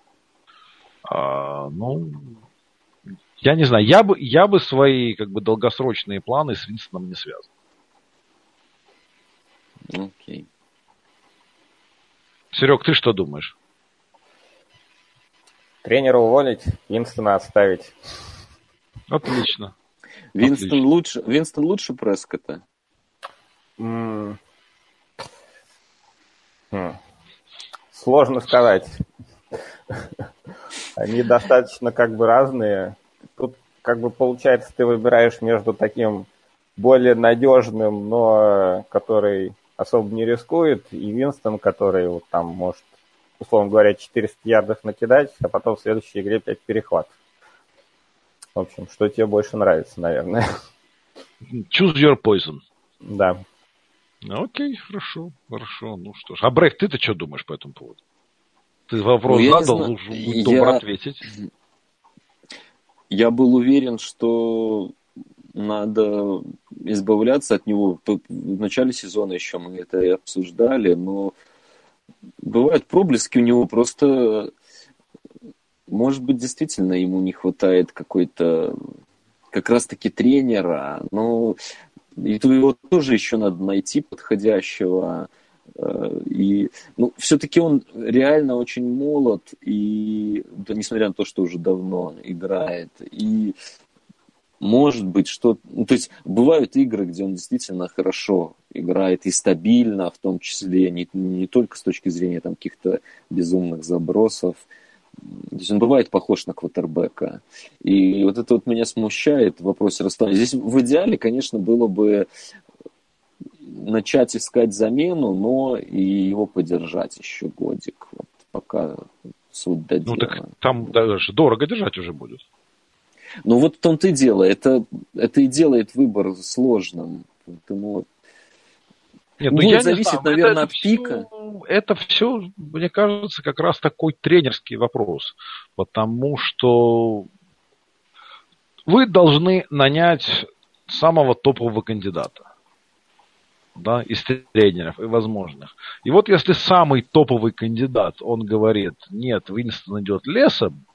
А, ну, Я не знаю, я бы, я бы свои как бы долгосрочные планы с Винстоном не связывал. Окей. Серег, ты что думаешь? Тренера уволить, Винстона оставить. Отлично. Винстон Отлично. лучше, Винстон лучше Прескота? М. Хм. Сложно сказать. Они достаточно как бы разные. Тут как бы получается ты выбираешь между таким более надежным, но который особо не рискует, и Винстон, который вот там может, условно говоря, 400 ярдов накидать, а потом в следующей игре 5 перехват. В общем, что тебе больше нравится, наверное. Choose your poison. Да. Окей, хорошо, хорошо. Ну что ж. А Брейк, ты-то что думаешь по этому поводу? Ты вопрос Ну, я задал, лучше будь добр Я- ответить. Я был уверен, что надо избавляться от него. В начале сезона еще мы это и обсуждали, но бывают проблески у него, просто, может быть, действительно ему не хватает какой-то как раз-таки тренера, но и его тоже еще надо найти подходящего. Э, И, ну, все-таки он реально очень молод, и да, несмотря на то, что уже давно играет, и может быть, что... Ну, то есть бывают игры, где он действительно хорошо играет и стабильно, в том числе не, не только с точки зрения там, каких-то безумных забросов. То есть он бывает похож на квотербека. И вот это вот меня смущает в вопросе расставания. Здесь в идеале, конечно, было бы начать искать замену, но и его подержать еще годик, вот, пока суд до Ну так там даже дорого держать уже будет. Ну вот в том-то и дело. Это, это и делает выбор сложным. Поэтому Нет, Будет ну я не зависеть, знаю, наверное, это от пика. это все, мне кажется, как раз такой тренерский вопрос. Потому что вы должны нанять самого топового кандидата. Да, из тренеров и возможных. И вот если самый топовый кандидат, он говорит, нет, Винстон идет лесом,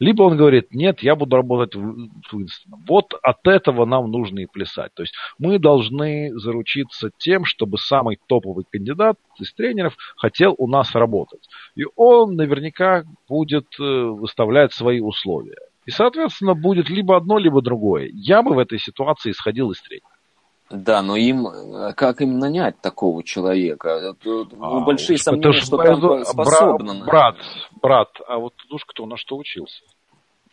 либо он говорит, нет, я буду работать с Уинстоном. Вот от этого нам нужно и плясать. То есть мы должны заручиться тем, чтобы самый топовый кандидат из тренеров хотел у нас работать. И он наверняка будет э, выставлять свои условия. И, соответственно, будет либо одно, либо другое. Я бы в этой ситуации исходил из тренера. Да, но им э, как им нанять такого человека? Это, ну, А, большие уж сомнения, это что там способно. Брат, брат, а вот уж кто на что учился.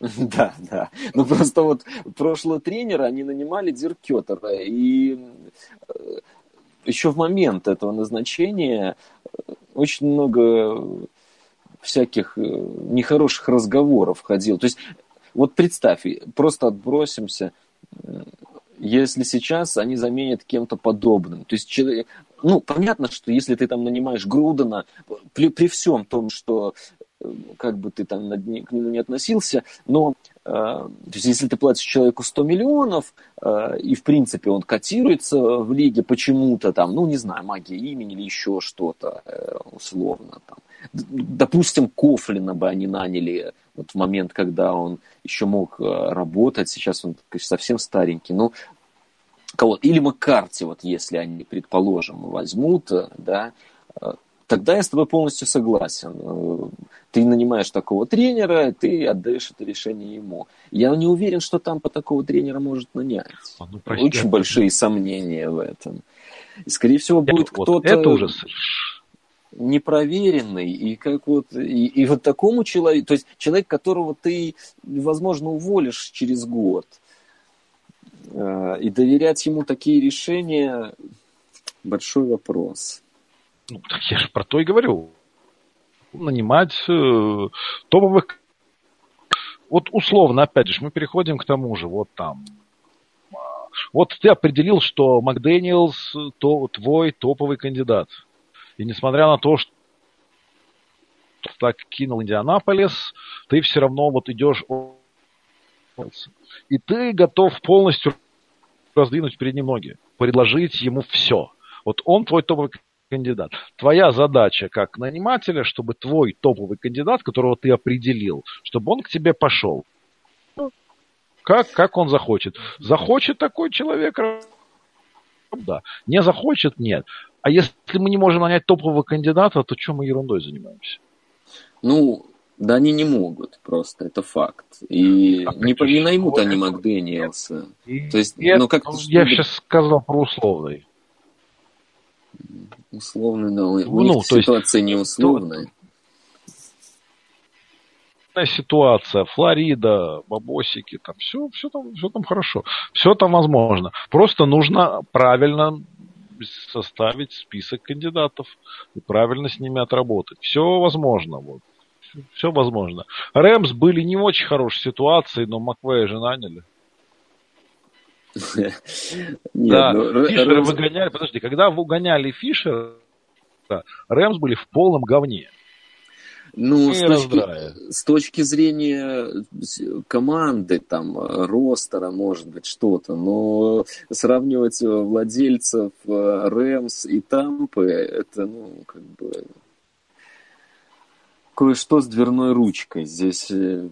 Да, да. Ну просто вот прошлого тренера они нанимали Диркетера, и э, еще в момент этого назначения э, очень много всяких э, нехороших разговоров ходил. То есть вот представь, просто отбросимся, э, если сейчас они заменят кем-то подобным. То есть человек, ну, понятно, что если ты там нанимаешь Грудена, при, при всем том, что э, как бы ты там над ним- к нему не относился, но то есть если ты платишь человеку 100 миллионов, э, и в принципе он котируется в лиге почему-то там, ну не знаю, магия имени или еще что-то э, условно там. Допустим, Кофлина бы они наняли вот в момент, когда он еще мог э, работать, сейчас он совсем старенький, ну кого или Маккарти, вот если они, предположим, возьмут, э, да, э, тогда я с тобой полностью согласен. Э, Ты нанимаешь такого тренера, ты отдаешь это решение ему. Я не уверен, что там по такого тренера может нанять. А, ну, прости, Очень это- большие сомнения в этом. И, скорее всего, будет вот кто-то Это уже непроверенный, и как вот, и, и вот такому человеку, то есть человек, которого ты, возможно, уволишь через год, э, и доверять ему такие решения большой вопрос. Ну, так я же про то и говорю. Нанимать э, топовых... Вот условно, опять же, мы переходим к тому же, вот там. А, Вот ты определил, что Макдэниелс то, твой топовый кандидат. И несмотря на то, что так кинул Индианаполис, ты все равно вот идешь... И ты готов полностью раздвинуть перед ним ноги, предложить ему все. Вот он твой топовый кандидат. Твоя задача как нанимателя, чтобы твой топовый кандидат, которого ты определил, чтобы он к тебе пошел. как, как он захочет. Захочет такой человек, да. Не захочет, нет. А если мы не можем нанять топового кандидата, то чем мы ерундой занимаемся? Ну, да они не могут просто, это факт. И а не, не наймут они Макдэниелса. То есть, нет, ну как Я сейчас сказал про условный. Условный, да. У ну, них ситуация есть, не условная. Ситуация, Флорида, бабосики, там все, все там, все там хорошо, все там возможно. Просто нужно правильно составить список кандидатов и правильно с ними отработать. Все возможно. Вот. Все возможно. Рэмс были не в очень хорошей ситуации, но Маквея же наняли. Да, ну, Фишера выгоняли, подожди, когда выгоняли Фишера, Рэмс были в полном говне. Ну, с точки, с точки зрения команды, там, ростера, может быть, что-то, но сравнивать владельцев э, Рэмс и Тампы, это, ну, как бы, кое-что с дверной ручкой. Здесь э,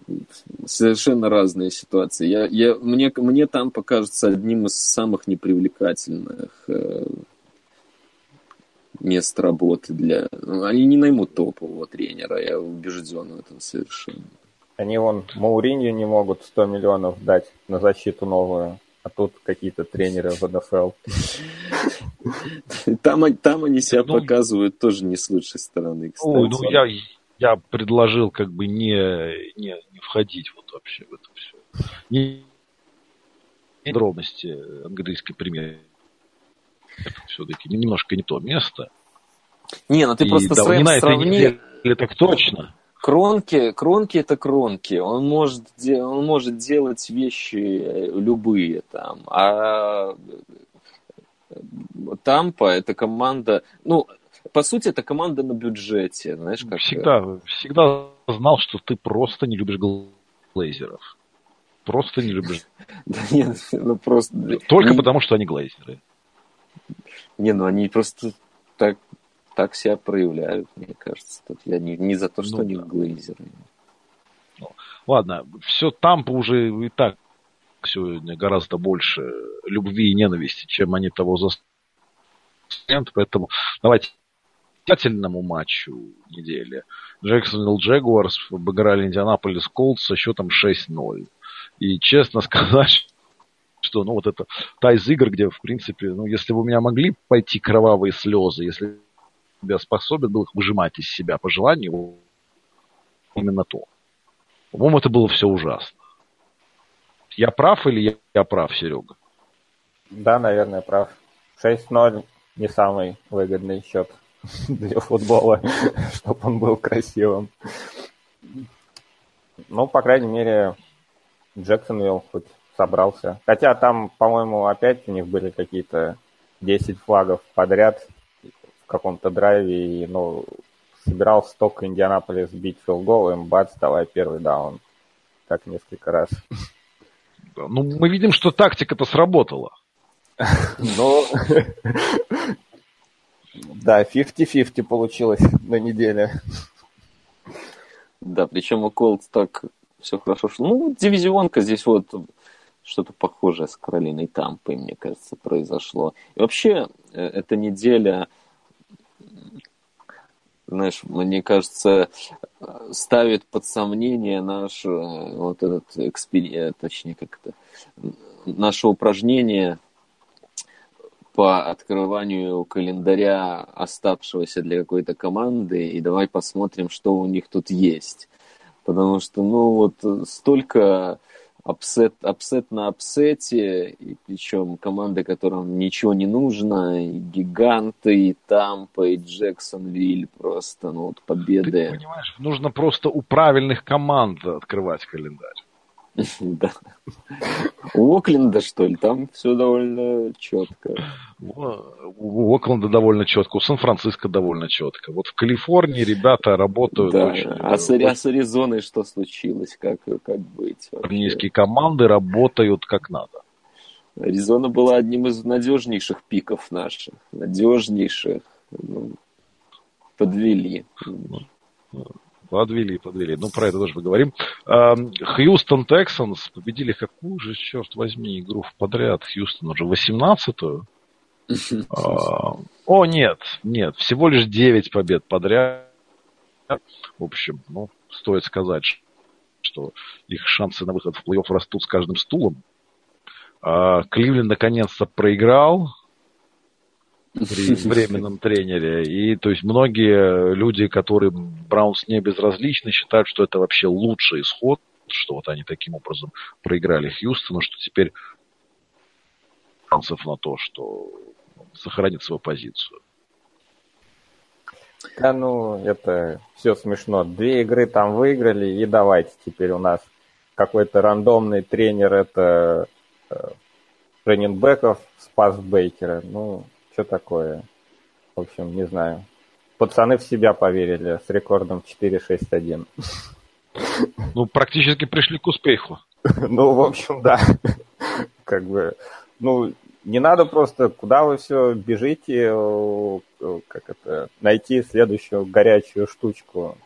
совершенно разные ситуации. Я, я, мне, мне там покажется одним из самых непривлекательных э, мест работы для... Они не наймут топового тренера, я убежден в этом совершенно. Они вон Мауринью не могут 100 миллионов дать на защиту новую, а тут какие-то тренеры в НФЛ. Там, там они себя ну, показывают тоже не с лучшей стороны, кстати. Ой, ну я, я предложил как бы не, не, не входить вот вообще в это все. Не подробности английской премьер все-таки немножко не то место. Не, ну ты и, просто да, на сравни... Или так точно. Кронки, кронки это кронки. Он может, он может делать вещи любые там. А э, Тампа это команда, ну, по сути, это команда на бюджете, знаешь, как... Всегда, всегда знал, что ты просто не любишь глейзеров. Просто не любишь. Да нет, ну просто... Только потому, что они глейзеры. Не, ну они просто так, так себя проявляют, мне кажется. Тут я не, не за то, что ну, они да. глейзеры. Ну, ладно, все там уже и так сегодня гораздо больше любви и ненависти, чем они того заслуживают. Поэтому давайте тщательному матчу недели. Джексонвилл Джегуарс обыграли Индианаполис Колдс со счетом 6-0. И честно сказать, что, ну, вот это та из игр, где, в принципе, ну, если бы у меня могли пойти кровавые слезы, если бы я способен был их выжимать из себя по желанию, именно то. По-моему, это было все ужасно. Я прав или я, я прав, Серега? Да, наверное, прав. 6-0 не самый выгодный счет для футбола, чтобы он был красивым. Ну, по крайней мере, Джексонвилл хоть собрался. Хотя там, по-моему, опять у них были какие-то 10 флагов подряд в каком-то драйве, и, ну, собирался только Индианаполис бить филгол, им бац, давай первый даун. Так несколько раз. Ну, мы видим, что тактика-то сработала. Ну, да, 50-50 получилось на неделе. Да, причем у Колдс так все хорошо шло. Ну, дивизионка здесь вот что-то похожее с Каролиной Тампой, мне кажется, произошло. И вообще, э, эта неделя, знаешь, мне кажется, ставит под сомнение наш э, вот этот эксперимент, точнее, как это, наше упражнение по открыванию календаря оставшегося для какой-то команды, и давай посмотрим, что у них тут есть. Потому что, ну, вот столько upset, upset на upset е, и причем команды, которым ничего не нужно, и гиганты, и Тампа, и Джексонвиль, просто, ну, вот победы. Ты понимаешь, нужно просто у правильных команд открывать календарь. Да. У Окленда, что ли, там все довольно четко. У Окленда довольно четко, у Сан-Франциско довольно четко. Вот в Калифорнии ребята работают да. очень... А с, а с Аризоной что случилось? Как, как быть? Армейские команды работают как надо. Аризона была одним из надежнейших пиков наших. Надежнейших. Ну, подвели. Подвели, подвели. Ну, про это тоже поговорим. Хьюстон Тексанс победили какую же, черт возьми, игру в подряд. Хьюстон уже 18-ю. А, о, нет, нет, всего лишь 9 побед подряд. В общем, ну, стоит сказать, что их шансы на выход в плей-офф растут с каждым стулом. А, Кливленд наконец-то проиграл при временном тренере. И то есть многие люди, которые Браунс не безразличны, считают, что это вообще лучший исход, что вот они таким образом проиграли Хьюстону, что теперь шансов на то, что сохранит свою позицию. Да, ну, это все смешно. Две игры там выиграли, и давайте теперь у нас какой-то рандомный тренер, это э, раненбеков спас Бейкера. Ну, что такое? В общем, не знаю. Пацаны в себя поверили с рекордом 4-6-1. Ну, практически пришли к успеху. Ну, в общем, да. Как бы, ну, не надо просто, куда вы все бежите, как это, найти следующую горячую штучку.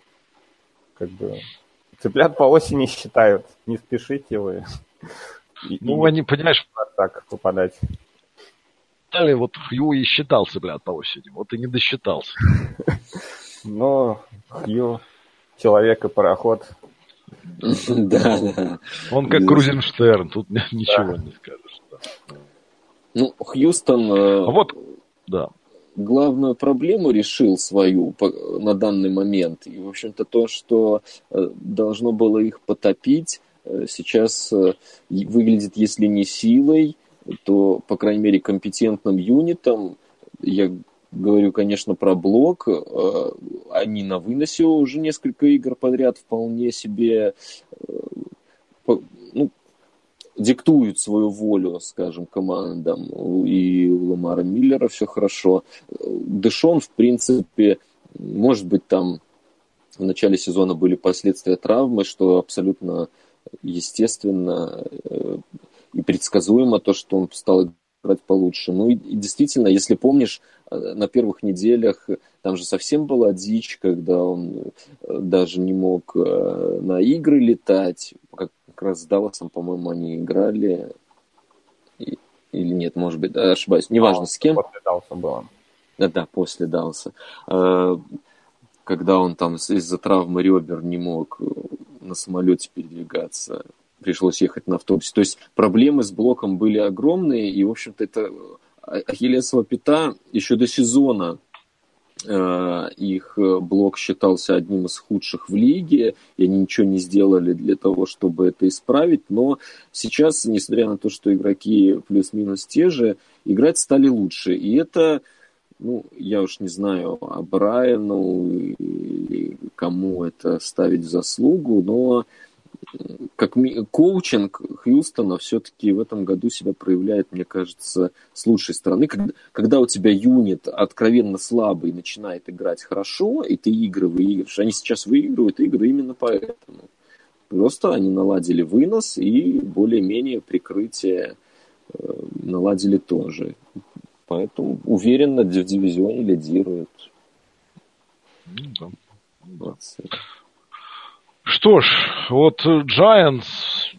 Как бы, цыплят по осени считают, не спешите вы. Ну, они, понимаешь... Так попадать. Далее вот Хью и считал цыплят по осени, вот и не досчитался. Ну, Хью, человек и пароход. Да, да. Он как Крузенштерн, тут ничего не скажешь. Ну, Хьюстон... Э, а вот, да. Главную проблему решил свою на данный момент. И, в общем-то, то, что э, должно было их потопить, э, сейчас выглядит, если не силой, то, по крайней мере, компетентным юнитом. Я говорю, конечно, про блок. Они на выносе уже несколько игр подряд вполне себе ну, диктуют свою волю, скажем, командам. И у Ламара Миллера все хорошо. Дэшон, в принципе, может быть, там в начале сезона были последствия травмы, что абсолютно естественно э, и предсказуемо то, что он стал играть получше. Ну и, и действительно, если помнишь, э, на первых неделях там же совсем была дичь, когда он э, даже не мог на игры летать, как как раз с Далласом, по-моему, они играли. И, или нет, может быть, ошибаюсь. Неважно, с кем. После Далласа было. Да, да, после Далласа. А, когда он там из-за травмы ребер не мог э, на самолете передвигаться, пришлось ехать на автобусе. То есть проблемы с блоком были огромные, и, в общем-то, это Ахиллесова пята еще до сезона Э, их э, блок считался одним из худших в лиге, и они ничего не сделали для того, чтобы это исправить, но сейчас, несмотря на то, что игроки плюс-минус те же, играть стали лучше, и это, ну, я уж не знаю, а Брайану или кому это ставить в заслугу, но как коучинг Хьюстона все-таки в этом году себя проявляет, мне кажется, с лучшей стороны. Когда, когда у тебя юнит откровенно слабый начинает играть хорошо, и ты игры выигрываешь, они сейчас выигрывают игры именно поэтому. Просто они наладили вынос и более-менее прикрытие э, наладили тоже. Поэтому уверенно в дивизионе лидируют. Ну, да. Молодцы. Что ж, вот Giants,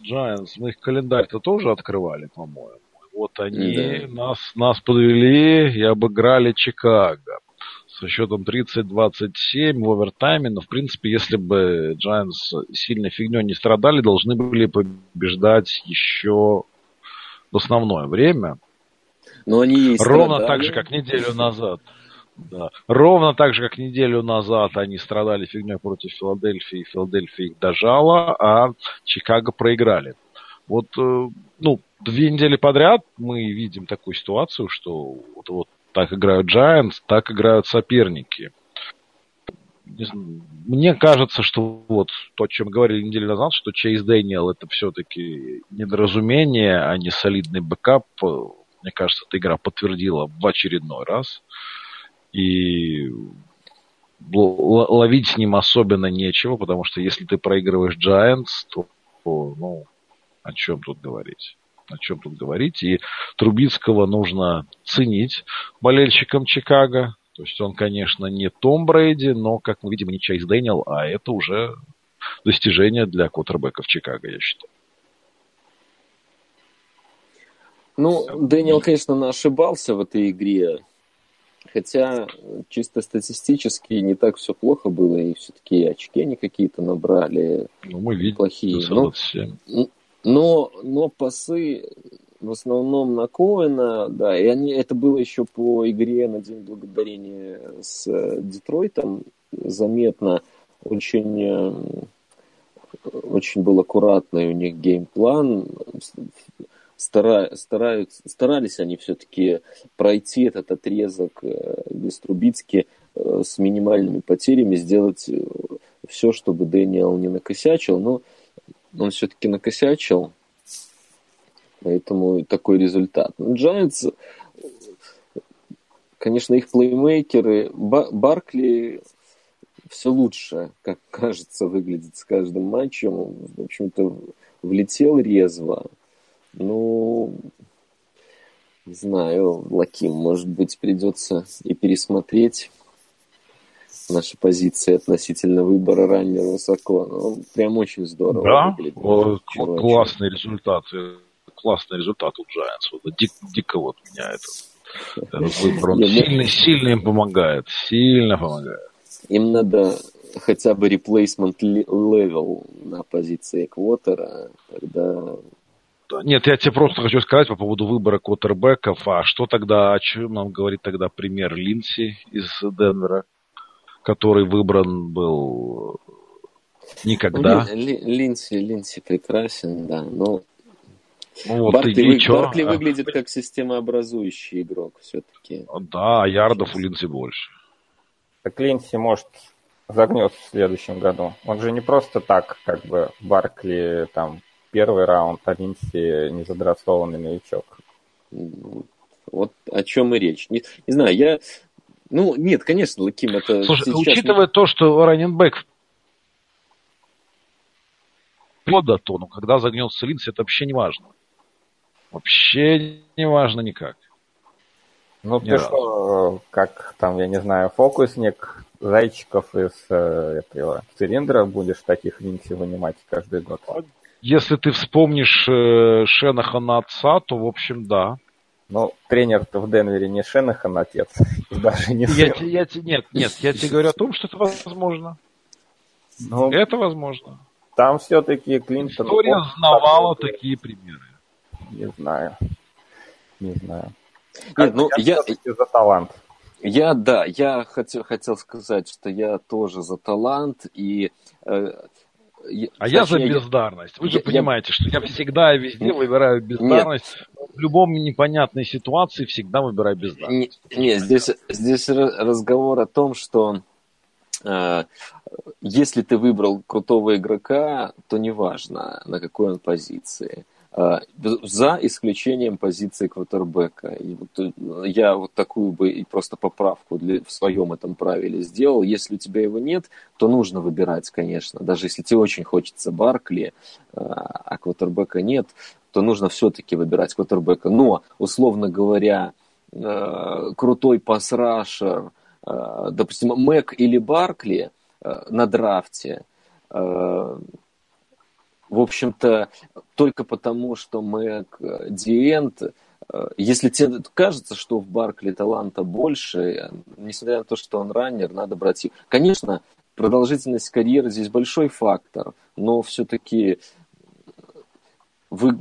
Giants, мы их календарь-то тоже открывали, по-моему. Вот они да. нас, нас подвели и обыграли Чикаго со счетом 30-27 в овертайме. Но, в принципе, если бы Giants сильно фигней не страдали, должны были побеждать еще в основное время. Но они Ровно страдали. так же, как неделю назад. Да. Ровно так же, как неделю назад они страдали фигней против Филадельфии, Филадельфия их дожала, а Чикаго проиграли. Вот, э, ну, две недели подряд мы видим такую ситуацию, что вот, вот так играют Giants, так играют соперники. Мне кажется, что вот то, о чем говорили неделю назад, что Чейз Дэниел это все-таки недоразумение, а не солидный backup. Мне кажется, эта игра подтвердила в очередной раз и ловить с ним особенно нечего, потому что если ты проигрываешь Giants, то, ну, о чем тут говорить? О чем тут говорить? И Трубицкого нужно ценить болельщикам Чикаго, То есть он, конечно, не Том Брейди, но, как мы видим, не Чейз Дэниел, а это уже достижение для квотербека в Чикаго, я считаю. Ну, Дэниел, конечно, ошибался в этой игре. Хотя чисто статистически не так все плохо было, и все-таки очки они какие-то набрали. Ну, мы видим. Плохие. Но, но, но пасы в основном на Коэна, да, и они, это было еще по игре на День Благодарения с э, Детройтом, заметно, очень, э, очень был аккуратный у них game plan, стара, стараются, старались они все-таки пройти этот отрезок э, без Трубиски с минимальными потерями, сделать все, чтобы Дэниел не накосячил, но он все-таки накосячил, Поэтому такой результат. Giants, ну, конечно, их плеймейкеры, Баркли все лучше, как кажется, выглядит с каждым матчем. В общем-то, влетел резво. Ну, не знаю, Лаким, может быть, придется и пересмотреть наши позиции относительно выбора раннего высоко. Ну, прям очень здорово да? выглядит. О, классный результат классный результат у Giants. Вот, дик, дико вот меня это, выбор, он сильно, сильно им помогает, сильно помогает. Им надо хотя бы replacement level на позиции квотера, тогда... Нет, я тебе просто хочу сказать по поводу выбора квотербеков, а что тогда, о чем нам говорит тогда пример Линси из Денвера, который выбран был никогда. Линси, Линси прекрасен, да, но вот, Баркли, вы, Баркли выглядит как системообразующий игрок все-таки. Да, ярдов у Линси больше. Так Линси может загнется в следующем году. Он же не просто так, как бы Баркли там первый раунд, а Линси незадрослованный новичок. Вот о чем и речь. Не, не знаю, я... Ну, нет, конечно, Лаким это... Слушай, учитывая не... то, что раненбэк года, то ну, когда загнется Линси, это вообще не важно. Вообще не важно никак. Ну, Ни ты разу. что, как там, я не знаю, фокусник зайчиков из э, этого цилиндра будешь таких линси вынимать каждый год? Если ты вспомнишь э, Шенахана отца, то, в общем, да. Ну, тренер-то в Денвере не Шенахан отец, даже не сын. Я, я, нет, нет, я тебе говорю о том, что это возможно. Ну, это возможно. Там все-таки Клинтон... История знавала такие примеры. Не знаю. Не знаю. Нет, ну я... я... за талант. Я, да, я хотел, хотел сказать, что я тоже за талант, и э, а я за бездарность. Вы же я, понимаете, я... что я всегда и везде выбираю бездарность. Нет. В любом непонятной ситуации всегда выбираю бездарность. Нет, нет здесь, здесь разговор о том, что э, если ты выбрал крутого игрока, то неважно, на какой он позиции. А, за исключением позиции квотербека. И вот э, я вот такую бы и просто поправку для, в своем этом правиле сделал. Если у тебя его нет, то нужно выбирать, конечно. Даже если тебе очень хочется Баркли, а, а квотербека нет, то нужно все-таки выбирать квотербека. Но, условно говоря, э, крутой пасрашер, э, допустим, Мэг или Баркли на драфте – в общем-то, только потому, что Мэг Диент, э, если тебе кажется, что в Баркли таланта больше, несмотря на то, что он раннер, надо брать его. Конечно, продолжительность карьеры здесь большой фактор, но все-таки вы,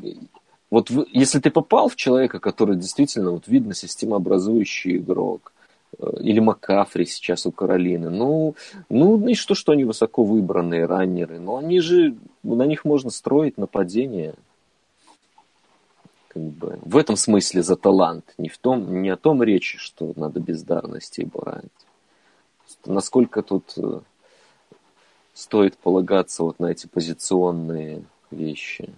вот вы, если ты попал в человека, который действительно, вот видно, системообразующий игрок, Э, или Макафри сейчас у Каролины. Ну, ну и что, что они высоко выбранные раннеры. Но они же, на них можно строить нападение. Как бы, в этом смысле за талант. Не, в том, не о том речи, что надо бездарности брать. Насколько тут э, стоит полагаться вот на эти позиционные вещи.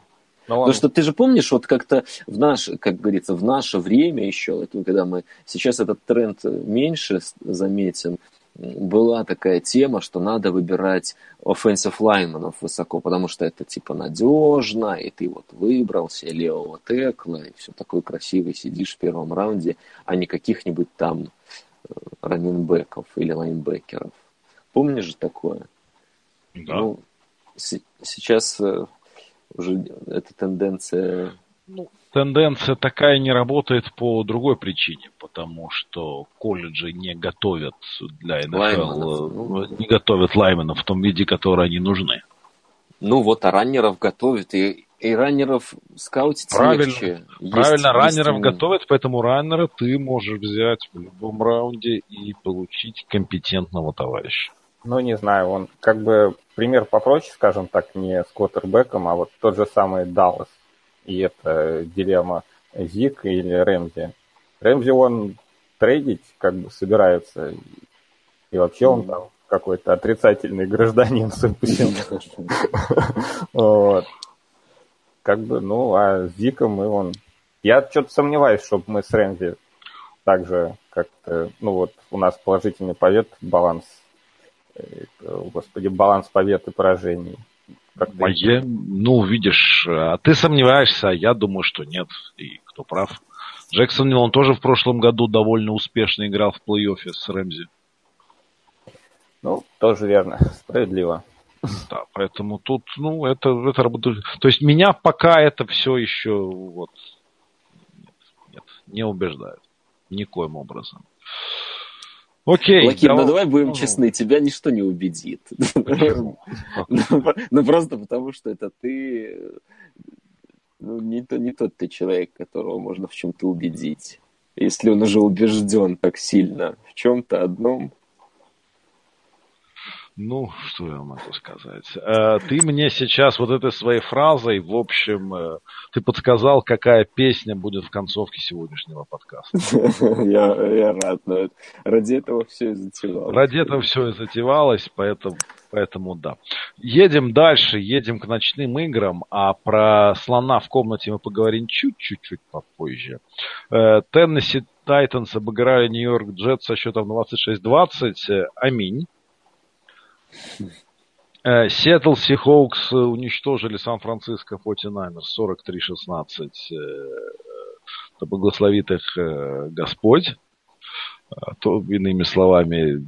Но Потому что ты же помнишь, вот как-то в наш, как говорится, в наше время еще, когда мы сейчас этот тренд меньше заметим, была такая тема, что надо выбирать offensive linemanов высоко, потому что это типа надежно, и ты вот выбрался левого текла, и все такой красивый сидишь в первом раунде, а не каких-нибудь там раненбеков или лайнбекеров. Помнишь же такое? Да. Ну, с- сейчас э, уже эта тенденция... Ну, тенденция такая не работает по другой причине, потому что колледжи не готовят для НФЛ, Лайменов, ну. не готовят лайменов в том виде, который они нужны. Ну вот, а раннеров готовят, и, и раннеров скаутить Правильно. легче. Есть- Правильно, раннеров есть, готовят, поэтому раннера ты можешь взять в любом раунде и получить компетентного товарища. Ну, не знаю, он как бы пример попроще, скажем так, не с квотербеком, а вот тот же самый Даллас. И это дилемма Зик или Рэмзи. Рэмзи он трейдить как бы собирается. И вообще он там какой-то отрицательный гражданин, судя по всему. Как бы, ну, а с Зиком мы вон... Я что-то сомневаюсь, чтобы мы с Рэмзи также как-то, ну вот, у нас положительный повет, баланс, э, господи, баланс побед и поражений. А я, ну, видишь, а ты сомневаешься, а я думаю, что нет. И кто прав? Джексон, он тоже в прошлом году довольно успешно играл в плей-оффе с Рэмзи. Ну, тоже верно, справедливо. Да, поэтому тут, ну, это, это работает. То есть меня пока это все еще вот нет, нет, не убеждает. Никоим образом. Окей. Лакин, ну давай- давай будем честны, тебя ничто не убедит. Ну просто потому, что это ты... Ну, не, то, не тот ты человек, которого можно в чем-то убедить. Если он уже убежден так сильно в чем-то одном. Ну, что я могу сказать? Э, Ты мне сейчас вот этой своей фразой, в общем, э, ты подсказал, какая песня будет в концовке сегодняшнего подкаста. Я, я рад, но ради этого все и затевалось. Ради этого все и затевалось, поэтому, поэтому да. Едем дальше, едем к ночным играм, а про слона в комнате мы поговорим чуть-чуть попозже. Э, Теннесси Тайтанс обыграли Нью-Йорк Джет со счетом 26-20. Э, Аминь. Э, Сиэтл Seahawks уничтожили Сан-Франциско 49ers 43-16. Э, Да благословит их э, Господь. То, иными словами,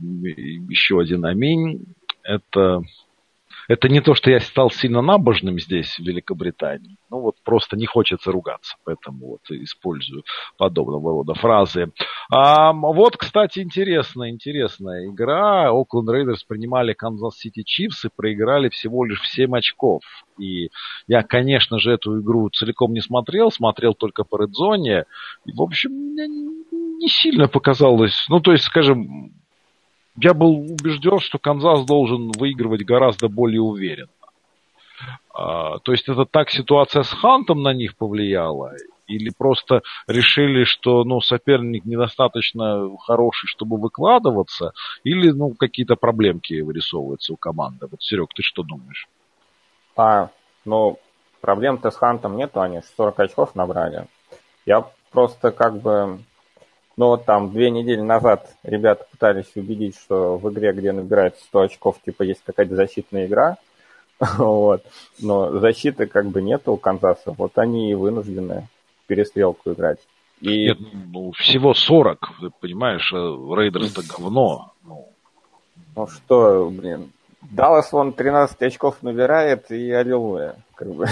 еще один аминь. Это, это не то, что я стал сильно набожным здесь, в Великобритании. Ну вот просто не хочется ругаться, поэтому вот использую подобного рода фразы. А, вот, кстати, интересная, интересная игра. Окленд Raiders принимали Канзас Сити Chiefs и проиграли всего лишь в 7 очков. И я, конечно же, эту игру целиком не смотрел, смотрел только по редзоне. И, в общем, мне не сильно показалось. Ну, то есть, скажем, я был убежден, что Канзас должен выигрывать гораздо более уверенно. А, то есть это так ситуация с Хантом на них повлияла? Или просто решили, что ну, соперник недостаточно хороший, чтобы выкладываться? Или ну, какие-то проблемки вырисовываются у команды? Вот, Серег, ты что думаешь? А, ну, проблем-то с Хантом нету, они ж 40 очков набрали. Я просто как бы... Ну, вот там две недели назад ребята пытались убедить, что в игре, где набирается 100 очков, типа есть какая-то защитная игра. Вот. Но защиты как бы нету у Канзаса. Вот они и вынуждены перестрелку играть. И Нет, ну, всего 40, ты понимаешь, а Рейдерс-то говно. Ну, ну что, блин, Даллас вон 13 очков набирает и аллилуйя. Как бы.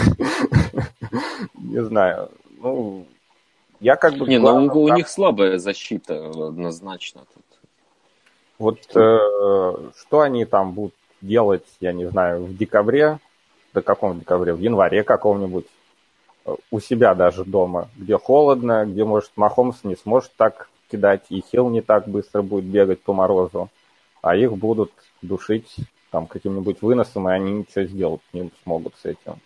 Не знаю. Ну, я как бы... Не, ну главным у, у прав- них слабая защита однозначно тут. Вот э, что они там будут делать, я не знаю, в декабре, до каком декабре, в январе каком-нибудь, э, у себя даже дома, где холодно, где, может, Махомс не сможет так кидать, и Хилл не так быстро будет бегать по морозу, а их будут душить там каким-нибудь выносом, и они ничего сделать не смогут с этим.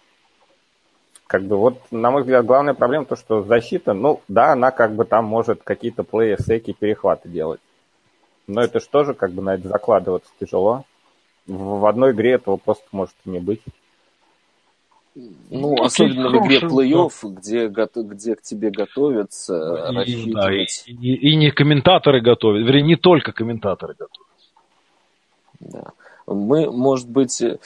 Как бы вот, на мой взгляд, главная проблема то, что защита, ну, да, она как бы там может какие-то плей секи, перехваты делать. Но это же тоже как бы на это закладываться тяжело. В в одной игре этого просто может и не быть. Ну, Ну, особенно в игре плей-офф, где, гото- где к тебе готовятся, и, да, и, и- и не комментаторы готовят, вернее, не только комментаторы готовят. Да. Мы, может быть, э,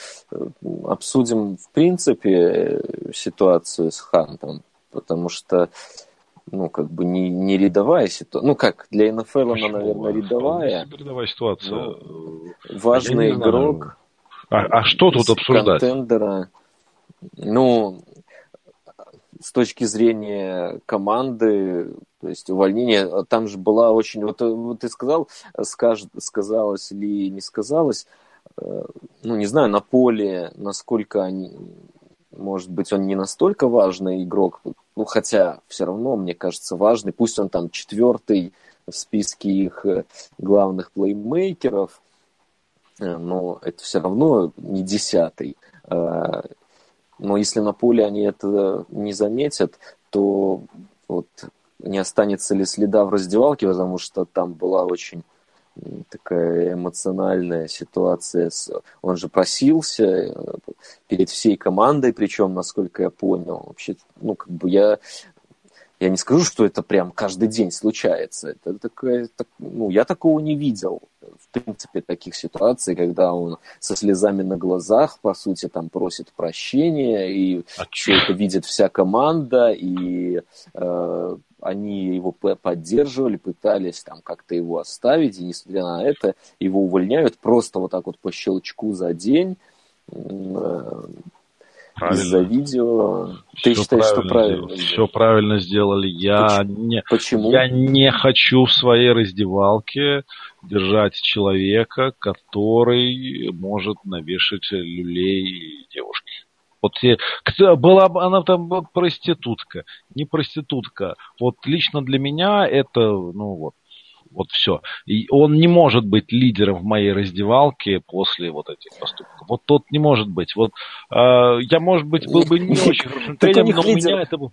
обсудим в принципе ситуацию с Хантом, потому что ну, как бы не, не рядовая ситуация. Ну, как, для НФЛ она, наверное, рядовая. Рядовая ситуация. Ну, важный игрок. А, а что тут обсуждать? Контендера. Ну, с точки зрения команды, то есть увольнение, там же была очень, вот, вот ты сказал, скаж, сказалось ли не сказалось, ну, не знаю, на поле, насколько они, может быть, он не настолько важный игрок, ну, хотя все равно, мне кажется, важный, пусть он там четвертый в списке их э, главных плеймейкеров, э, но это все равно не десятый. Но если на поле они это не заметят, то вот не останется ли следа в раздевалке, потому что там была очень такая эмоциональная ситуация. Он же просился э, перед всей командой, причем, насколько я понял. Вообще, ну, как бы я я не скажу, что это прям каждый день случается. Это такая, так, ну, я такого не видел. В принципе, таких ситуаций, когда он со слезами на глазах, по сути, там просит прощения, и а все это видит вся команда, и э, они его поддерживали, пытались там как-то его оставить, и несмотря на это, его увольняют просто вот так вот по щелчку за день. Э, из-за видео. Ты все считаешь, что правильно? Сделали. Все правильно сделали. Я Почему? не, Почему? я не хочу в своей раздевалке держать человека, который может навешать люлей девушке. Вот кто, была бы она там проститутка, не проститутка. Вот лично для меня это, ну вот, вот все. И он не может быть лидером в моей раздевалке после вот этих поступков. Вот тот не может быть. Вот э, я, может быть, был бы не очень хорошим тренером, но у меня это был...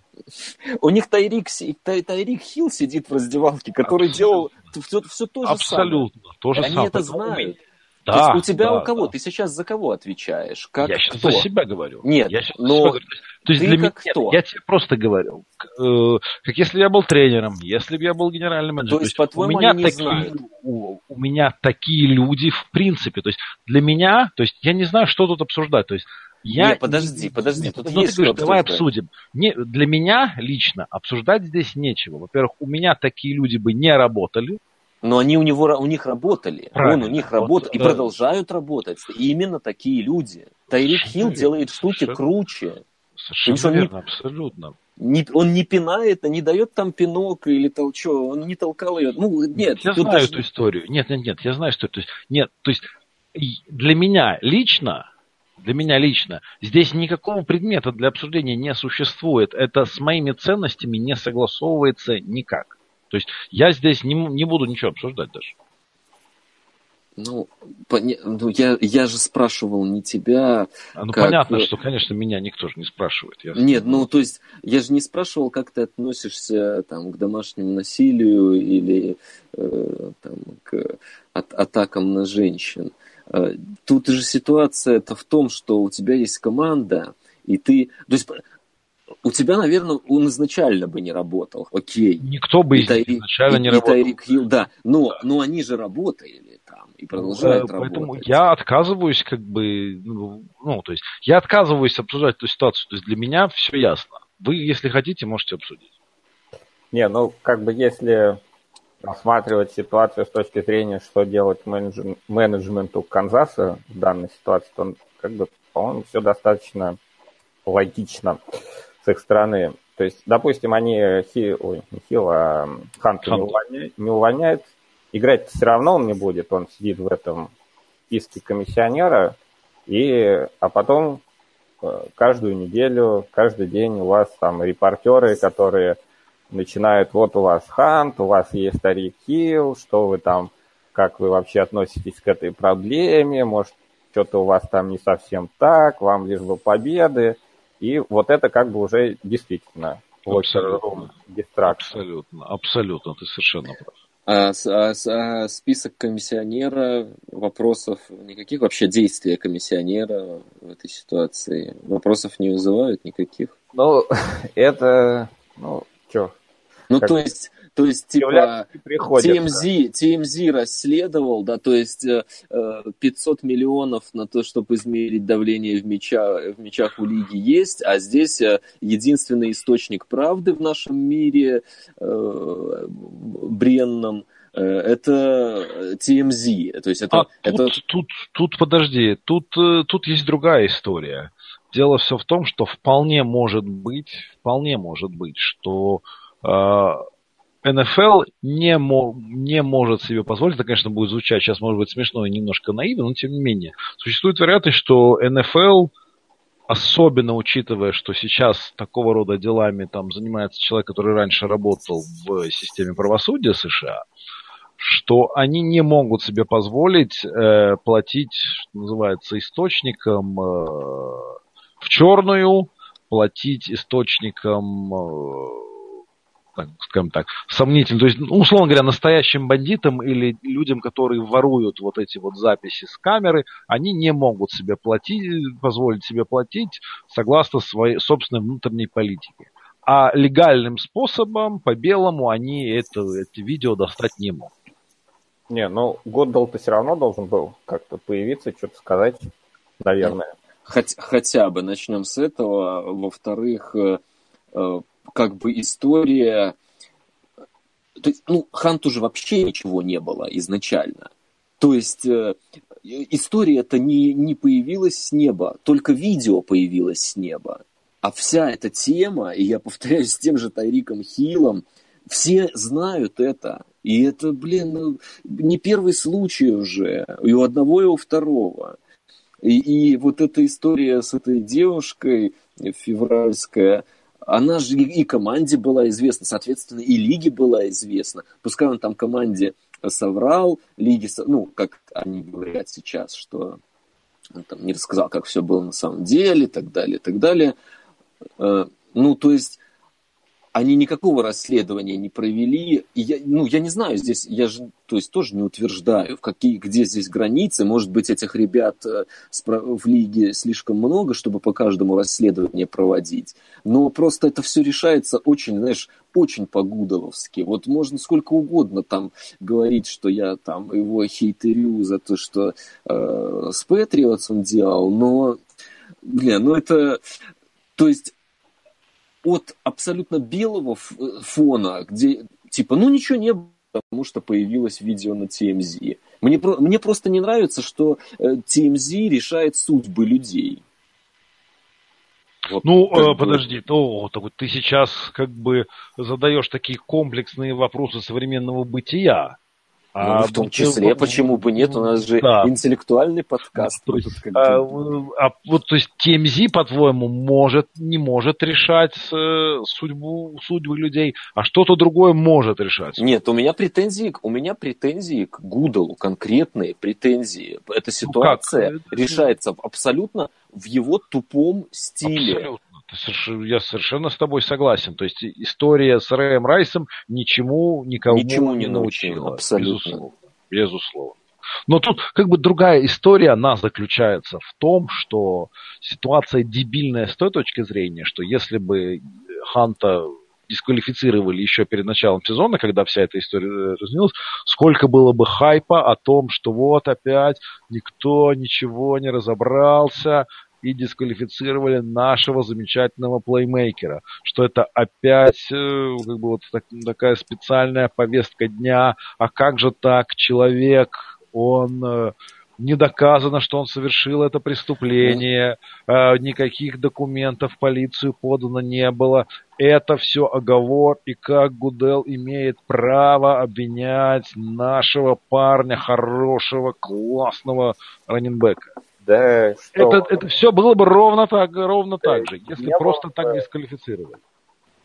У них Тайрик, Тайрик Хилл сидит в раздевалке, который делал все, все то же Абсолютно. То же Они самое. это знают. Да, То есть у тебя да, у кого? Да. Ты сейчас за кого отвечаешь? Как я сейчас кто? за себя говорю. Нет, я сейчас но себя говорю. То есть ты для как меня, кто? я тебе просто говорю, э, как если я был тренером, если бы я был генеральным менеджером. То есть, по-твоему, у меня они не такие, знают? У, у меня такие люди в принципе. То есть для меня, то есть я не знаю, что тут обсуждать. То есть я... Нет, подожди, подожди, Нет, тут ну, есть ты говоришь, давай обсудим. Не, для меня лично обсуждать здесь нечего. Во-первых, у меня такие люди бы не работали. Но они у него у них работали. Правильно. Он у них Вот, работает. и да. продолжают работать. И именно такие люди. Тайрик Хилл делает штуки Совершенно. круче. Совершенно что верно, абсолютно. Не- он не пинает, не дает там пинок или толчок. Он не толкал ее. Ну, нет. Я знаю даже- эту историю. Нет, нет, нет, я знаю историю. То есть, нет, то есть для меня лично, для меня лично, здесь никакого предмета для обсуждения не существует. Это с моими ценностями не согласовывается никак. То есть я здесь не, не буду ничего обсуждать даже. Ну, поня- ну, я, я же спрашивал не тебя. А, Ну Как, понятно, э, что, конечно, меня никто же не спрашивает. Я- Нет, ну, то есть, я же не спрашивал, как ты относишься там, к домашнему насилию или э, там, к от- атакам на женщин. Э, Тут же ситуация это в том, что у тебя есть команда, и ты... То есть, у тебя, наверное, он изначально бы не работал, окей. Никто бы И Тайри- изначально и- не и работал. Тайрик Хилл, да. Но, но они же работали там и продолжают Да, Поэтому работать. я отказываюсь, как бы, ну, ну, то есть, я отказываюсь обсуждать эту ситуацию. То есть, для меня все ясно. Вы, если хотите, можете обсудить. Не, ну, как бы если рассматривать ситуацию с точки зрения, что делать менедж- менеджменту Канзаса в данной ситуации, то, как бы, по-моему, все достаточно логично с их стороны. То есть, допустим, они Хи, ой, не Хилл, а Ханта не, Ханта. увольняют, не увольняют. Играть все равно он не будет, он сидит в этом списке комиссионера, и, а потом э, каждую неделю, каждый день у вас там репортеры, которые начинают, вот у вас Хант, у вас есть старик Хилл, что вы там, как вы вообще относитесь к этой проблеме, может, что-то у вас там не совсем так, вам лишь бы победы. И вот это как бы уже действительно Абсолютно. Абсолютно, абсолютно, ты совершенно прав. А, с- а а список комиссионера, вопросов никаких, вообще действия комиссионера в этой ситуации, вопросов не вызывают никаких? Ну, это, ну, что, Ну, Как- то есть, То есть, типа, TMZ, TMZ расследовал, да, то есть 500 э, миллионов на то, чтобы измерить давление в, мяча, в мячах у лиги есть, а здесь единственный источник правды в нашем мире э, бренном – Э, это TMZ. То есть это, а это... Тут, тут, тут, подожди, тут, э, тут есть другая история. Дело все в том, что вполне может быть, вполне может быть, что э, НФЛ не, мо, не может себе позволить, это, конечно, будет звучать сейчас, может быть, смешно и немножко наивно, но тем не менее. Существует вероятность, что НФЛ, особенно учитывая, что сейчас такого рода делами там занимается человек, который раньше работал в системе правосудия США, что они не могут себе позволить э, платить, что называется, источникам э, в черную, платить источникам, э, так, скажем так, сомнительным, то есть, ну, условно говоря, настоящим бандитам или людям, которые воруют вот эти вот записи с камеры, они не могут себе платить, позволить себе платить согласно своей собственной внутренней политике. А легальным способом, по белому, они это, это видео достать не могут. Не, ну Годдал-то все равно должен был как-то появиться, что-то сказать, наверное. Хоть, хотя бы начнем с этого. Во-вторых, э, э, как бы история... То есть, ну, Ханту же вообще ничего не было изначально. То есть э, история это не, не появилась с неба, только видео появилось с неба. А вся эта тема, и я повторяюсь с тем же Тайриком Хиллом, все знают это. И это, блин, ну, не первый случай уже. И у одного, и у второго. И, и вот эта история с этой девушкой февральская, она же и, команде была известна, соответственно, и лиге была известна. Пускай он там команде соврал, лиге, ну, как они говорят сейчас, что он там не рассказал, как все было на самом деле, и так далее, и так далее. Э, ну, то есть они никакого расследования не провели. И я, ну, я не знаю, здесь я же, то есть тоже не утверждаю, в какие, где здесь границы. Может быть, этих ребят э, в лиге слишком много, чтобы по каждому расследование проводить. Но просто это все решается очень, знаешь, очень по-гудовски. Вот можно сколько угодно там говорить, что я там его хейтерю за то, что э, с Патриотс он делал, но, блин, ну это... То есть от абсолютно белого фона, где типа, ну ничего не было, потому что появилось видео на TMZ. Мне, мне просто не нравится, что TMZ э, решает судьбы людей. Вот, ну, э, подожди, то, то вот ты сейчас как бы задаешь такие комплексные вопросы современного бытия. А ну, в том числе, почему бы нет, у нас же да. интеллектуальный подкаст. То есть, а, а вот, то есть TMZ, по-твоему, может, не может решать э, судьбу, судьбы людей, а что-то другое может решать? Нет, у меня претензии, у меня претензии к Гудлу, конкретные претензии. Эта ситуация ну как? решается абсолютно в его тупом стиле. Абсолютно я совершенно с тобой согласен. То есть история с Рэем Райсом ничему никого ничему не научила. Абсолютно. Безусловно. Безусловно. Но тут как бы другая история, она заключается в том, что ситуация дебильная с той точки зрения, что если бы Ханта дисквалифицировали еще перед началом сезона, когда вся эта история разнилась, сколько было бы хайпа о том, что вот опять никто ничего не разобрался, и дисквалифицировали нашего замечательного плеймейкера. Что это опять э, как бы вот так, такая специальная повестка дня. А как же так человек, он э, не доказано, что он совершил это преступление, э, никаких документов полицию подано не было. Это все оговор, и как Гудел имеет право обвинять нашего парня, хорошего, классного раненбека. Да, что... это, это все было бы ровно так, ровно да, так же, если просто было... так дисквалифицировали.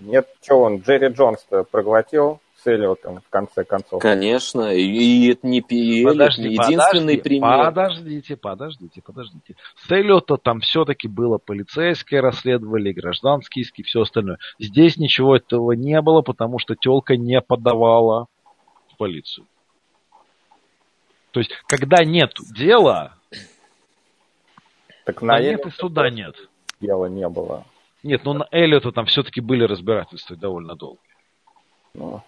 Нет, что он, Джерри Джонс-то проглотил с Эллиотом в конце концов. Конечно, и это не, и подожди, не единственный подожди, пример. Подождите, подождите, подождите. С Эллиота там все-таки было полицейское расследовали, гражданские иски, все остальное. Здесь ничего этого не было, потому что телка не подавала в полицию. То есть, когда нет дела, так на нет и суда нет. Дела не было. Нет, но на Эллиота там все-таки были разбирательства довольно долгие. Ну,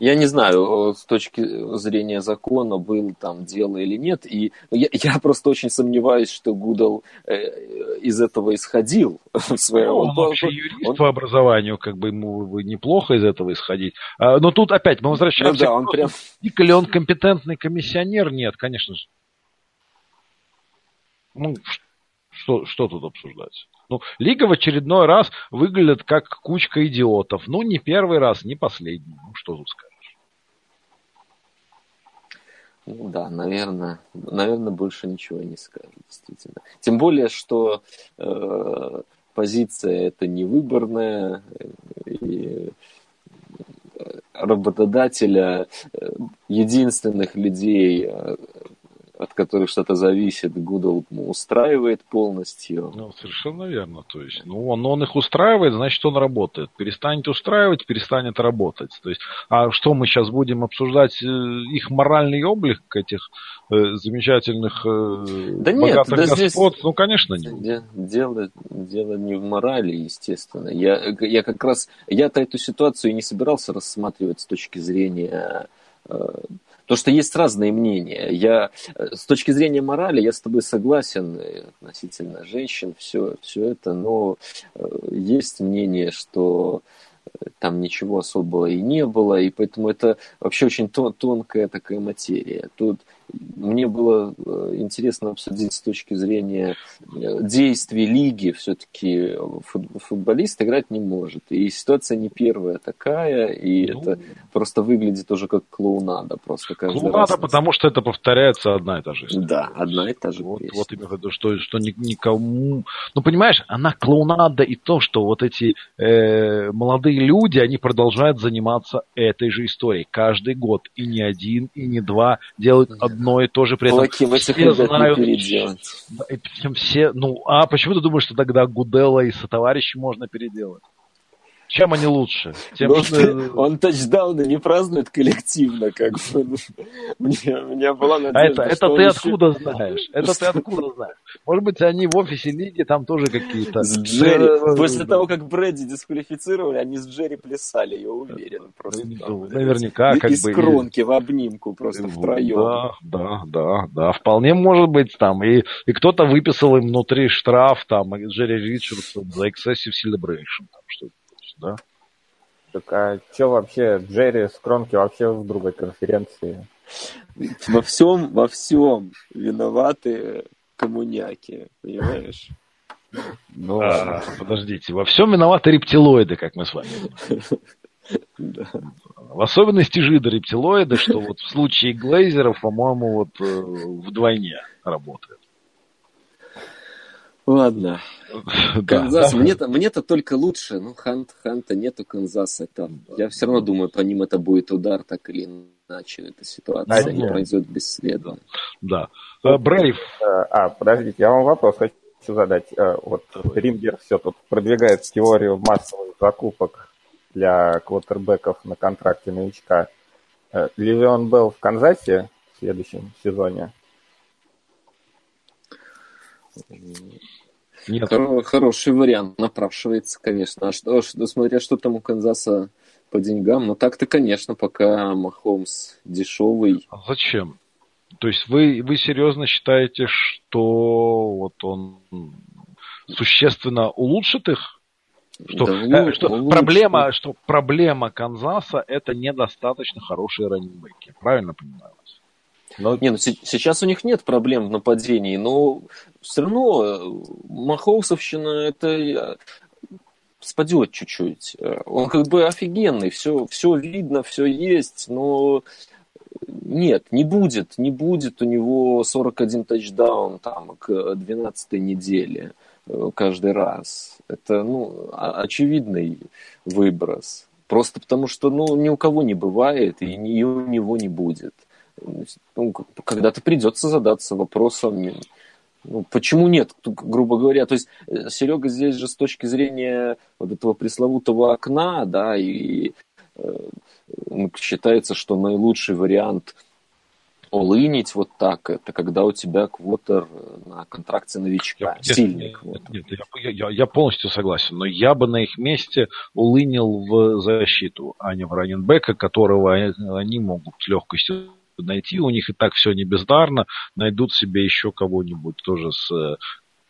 Я не знаю, с точки зрения закона, был там дело или нет. И я, я просто очень сомневаюсь, что Гудал э, из этого исходил. В своем... Ну, он вообще юрист он... по образованию, как бы ему бы неплохо из этого исходить. А, но тут опять мы возвращаемся. Ну, да, он прям... ли он компетентный комиссионер? Нет, конечно же. Ну, что, что тут обсуждать? Ну, Лига в очередной раз выглядит как кучка идиотов. Ну, не первый раз, не последний. Ну, что тут скажешь? Ну да, наверное, наверное, больше ничего не скажу, действительно. Тем более, что э, позиция это не выборная, и работодателя э, единственных людей, э, от которых что-то зависит, Google устраивает полностью. Ну, совершенно верно. То есть, ну, он, он их устраивает, значит, он работает. Перестанет устраивать, перестанет работать. То есть, а что мы сейчас будем обсуждать э, их моральный облик этих э, замечательных э, да нет, да господ? Здесь... Ну, конечно, нет. Дело, дело не в морали, естественно. Я, я как раз, я-то эту ситуацию не собирался рассматривать с точки зрения э, то, что есть разные мнения. Я, э, с точки зрения морали, я с тобой согласен э, относительно женщин, все, все это, но э, есть мнение, что там ничего особого и не было, и поэтому это вообще очень тонкая такая материя. Тут мне было э, интересно обсудить с точки зрения э, действий лиги. Все-таки футболист играть не может. И ситуация не первая такая, и ну, это просто выглядит уже как клоунада. Просто клоунада, раз... потому что это повторяется одна и та же история. Да, одна и та же вот, песня. Вот именно виду, что, что никому... Ну, понимаешь, она клоунада и то, что вот эти э, молодые люди, они продолжают заниматься этой же историей каждый год. И не один, и не два делают одно и то же при этом. Лаки, все знают. Не все, ну, а почему ты думаешь, что тогда Гудела и сотоварищи можно переделать? Чем они лучше? Тем, Но что... Он тачдауны не празднует коллективно, как бы. Мне, у меня была надежда, а это, это ты откуда знаешь? Это ты откуда знаешь? Может быть, они в офисе лиги там тоже какие-то... С Джерри. Э, После того, как Брэдди дисквалифицировали, они с Джерри плясали, я уверен. Просто, ну, Наверняка, как Из бы... Из кронки в обнимку просто втроем. Да, да, да, да. Вполне может быть там. И, и кто-то выписал им внутри штраф, там, Джерри Ричардсон за excessive celebration. Там, что да? Так а что вообще, Джерри с Кронки вообще в другой конференции? Во всем, во всем виноваты коммуняки, понимаешь? Ну, а, подождите, во всем виноваты рептилоиды, как мы с вами да. В особенности жида рептилоиды, что вот в случае глейзеров, по-моему, вот э, вдвойне работает. Ладно. Канзас, да. мне-то, мне-то только лучше. Ну, Хант, Ханта нету Канзаса. Там. Я все равно думаю, по ним это будет удар, так или иначе. Эта ситуация а, не пройдет бесследно. Да. Э, Брейв. Э, а, подождите, я вам вопрос хочу задать. Э, вот Римгер все тут продвигает теорию массовых закупок для квотербеков на контракте новичка. Ливион был в Канзасе в следующем сезоне. Нет. Хороший вариант, напрашивается, конечно. А что, что, смотря что там у Канзаса по деньгам, ну так-то, конечно, пока Махомс дешевый. А зачем? То есть вы, вы серьезно считаете, что вот он существенно улучшит их? Что, да, э, что улучшит. проблема, что проблема Канзаса это недостаточно хорошие раннинgbеки. Правильно понимаю? Но... Не, ну сейчас у них нет проблем в нападении, но все равно э, Махоусовщина это э, спадет чуть-чуть. Э, он как бы офигенный, все, все видно, все есть, но нет, не будет, не будет у него 41 тачдаун там к 12 неделе каждый раз. Это, ну, очевидный выброс. Просто потому что, ну, ни у кого не бывает, и ни у него не будет. Ну, когда-то придется задаться вопросом, ну, почему нет, грубо говоря. То есть э, Серега здесь же с точки зрения вот этого пресловутого окна, да, и э, считается, что наилучший вариант олынить вот так, это когда у тебя квотер на контракте новичка, я, сильный квотер. Нет, я, я, я полностью согласен, но я бы на их месте улынил в защиту, а не в раненбека, которого они могут с легкостью найти, у них и так все не бездарно, найдут себе еще кого-нибудь тоже с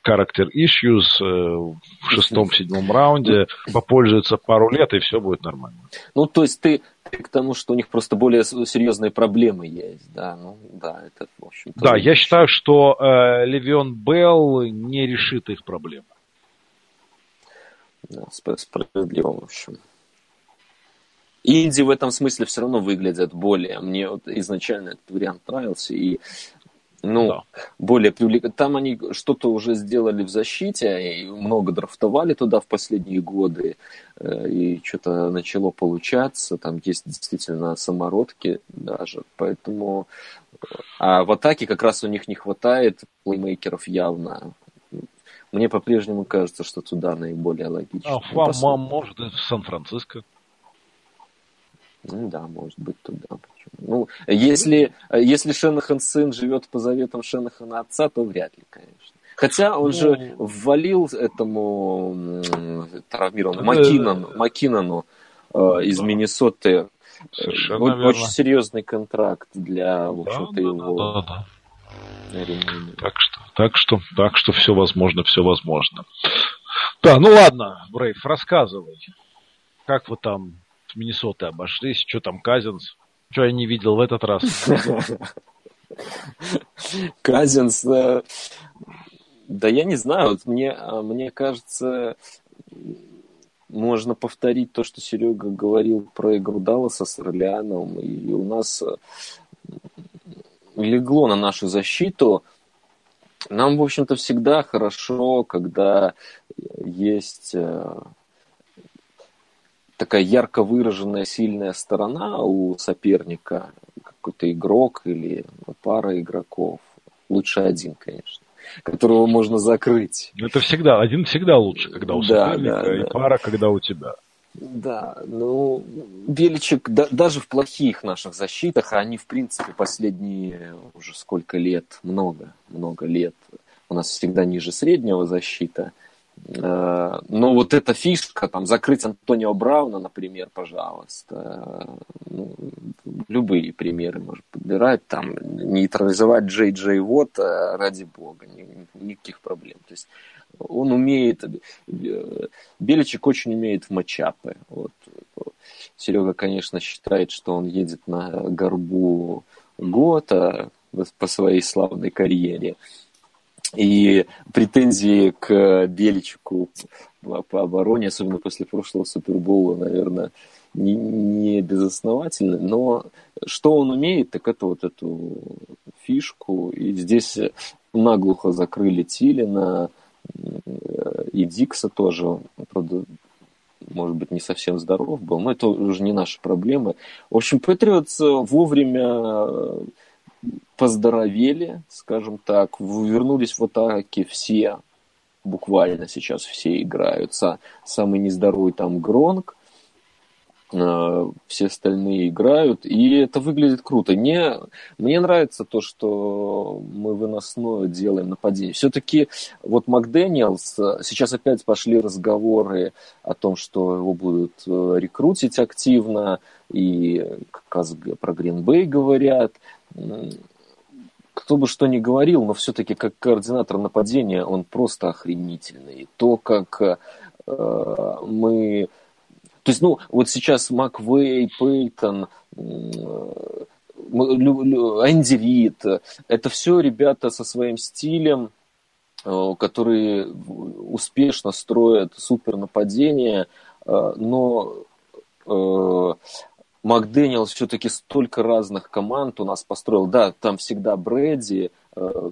character issues э, в шестом-седьмом раунде, попользуется пару лет, и все будет нормально. Ну, то есть ты, ты к тому, что у них просто более серьезные проблемы есть, да, ну, да, это, в общем Да, я считаю, что э, Левион Белл не решит их проблемы. Да, справедливо, в общем. Инди в этом смысле все равно выглядят более. Мне вот изначально этот вариант нравился, и ну, да. более привлекательно. Там они что-то уже сделали в защите, и много драфтовали туда в последние годы, э, и что-то начало получаться. Там есть действительно самородки даже, поэтому... А в атаке как раз у них не хватает плеймейкеров явно. Мне по-прежнему кажется, что туда наиболее логично. А ну, может, в Сан-Франциско. Ну да, может быть, туда. Ну, если, если Шенахан сын живет по заветам Шенахана отца, то вряд ли, конечно. Хотя он ну, же ввалил этому травмированному Макинану, Макинану э, из да. Миннесоты Совершенно очень верно. серьезный контракт для, в общем-то, да, его. Да, да, да. Так что, так что, так что все возможно, все возможно. Да, ну ладно, Брейв, рассказывай, как вы там с Миннесотой обошлись, что там Казинс? Что я не видел в этот раз? Казинс, э, да я не знаю, вот мне, а, мне кажется, можно повторить то, что Серега говорил про игру Далласа с Орлеаном, и у нас э, легло на нашу защиту. Нам, в общем-то, всегда хорошо, когда есть э, такая ярко выраженная сильная сторона у соперника, какой-то игрок или пара игроков, лучше один, конечно, которого можно закрыть. Это всегда, один всегда лучше, когда у да, соперника, да, и да. пара, когда у тебя. Да, ну, Беличек, да, даже в плохих наших защитах, а они, в принципе, последние уже сколько лет, много, много лет, у нас всегда ниже среднего защита – но вот эта фишка, там, закрыть Антонио Брауна, например, пожалуйста, ну, любые примеры можно подбирать, там, нейтрализовать Джей Джей Вот, ради бога, никаких проблем. То есть он умеет, э, Беличек очень умеет в матчапы. Вот. Серега, конечно, считает, что он едет на горбу Гота по своей славной карьере. И претензии к Беличику по обороне, особенно после прошлого Супербола, наверное, не, не безосновательны. Но что он умеет, так это вот эту фишку. И здесь наглухо закрыли Тилина и Дикса тоже. Правда, может быть, не совсем здоров был, но это уже не наши проблемы. В общем, Патриотс вовремя поздоровели, скажем так, вернулись в атаке все, буквально сейчас все играются. Самый нездоровый там Гронк, э, все остальные играют, и это выглядит круто. Мне, мне нравится то, что мы выносное делаем нападение. Все-таки вот Макдэниелс, сейчас опять пошли разговоры о том, что его будут э, рекрутить активно, и как раз про Гринбей говорят кто бы что ни говорил, но все-таки как координатор нападения он просто охренительный. То, как э, мы... То есть, ну, вот сейчас Маквей, Пейтон, э, Энди Рид, это все ребята со своим стилем, э, которые успешно строят супер нападение, э, но Макдэниел все-таки столько разных команд у нас построил. Да, там всегда Брэди, э,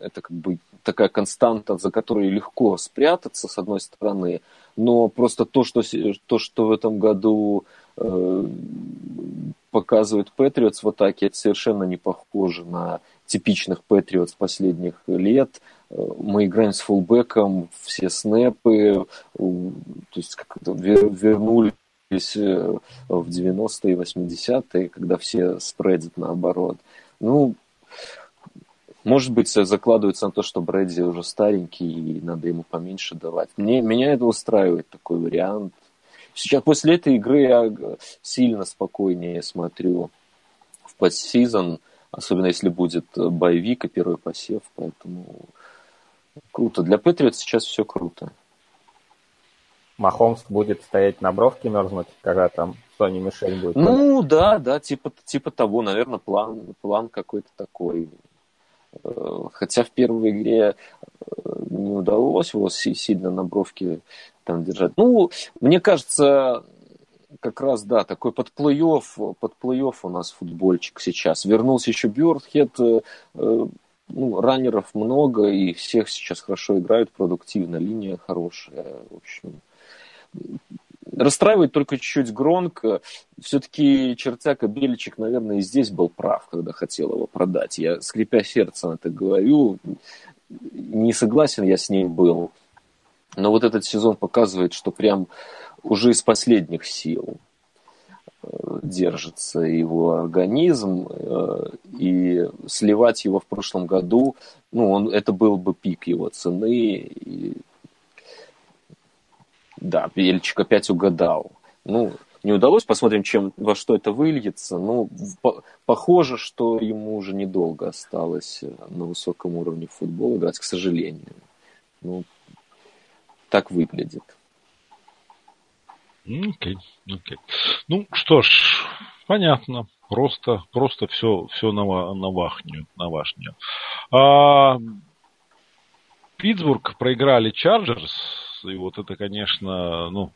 это как бы такая константа, за которой легко спрятаться, с одной стороны, но просто то, что, то, что в этом году э, показывает Патриотс в атаке, это совершенно не похоже на типичных Патриотс последних лет. Э, мы играем с фулбеком, все снэпы, то есть как вернули в 90-е, 80-е, когда все спредят наоборот. Ну, может быть, закладывается на то, что Брэдди уже старенький, и надо ему поменьше давать. Мне, меня это устраивает, такой вариант. Сейчас после этой игры я сильно спокойнее смотрю в подсезон, особенно если будет боевик и первый посев, поэтому круто. Для Патриот сейчас все круто. Махомс будет стоять на бровке мерзнуть, когда там Сони Мишель будет? Ну, да, да, типа, типа того, наверное, план, план какой-то такой. Э, хотя в первой игре э, не удалось его сильно на бровке там держать. Ну, мне кажется, как раз, да, такой под плей-офф, под плей-офф у нас футбольчик сейчас. Вернулся еще Бёрдхед, э, ну, раннеров много, и всех сейчас хорошо играют, продуктивно, линия хорошая, в общем. Расстраивает только чуть-чуть громко. Все-таки Чертяка Беличек, наверное, и здесь был прав, когда хотел его продать. Я, скрипя сердцем это говорю, не согласен я с ним был. Но вот этот сезон показывает, что прям уже из последних сил э, держится его организм, э, и сливать его в прошлом году, ну, он, это был бы пик его цены, и да, Бельчик опять угадал. Ну, не удалось, посмотрим, чем, во что это выльется. Ну, по, похоже, что ему уже недолго осталось э, на высоком уровне футбола играть, к сожалению. Ну, так выглядит. Окей, okay, окей. Okay. Ну, что ж, понятно. Просто, просто все, все на, на вахню, на вахню. А, Питтсбург проиграли Чарджерс и вот это, конечно, ну,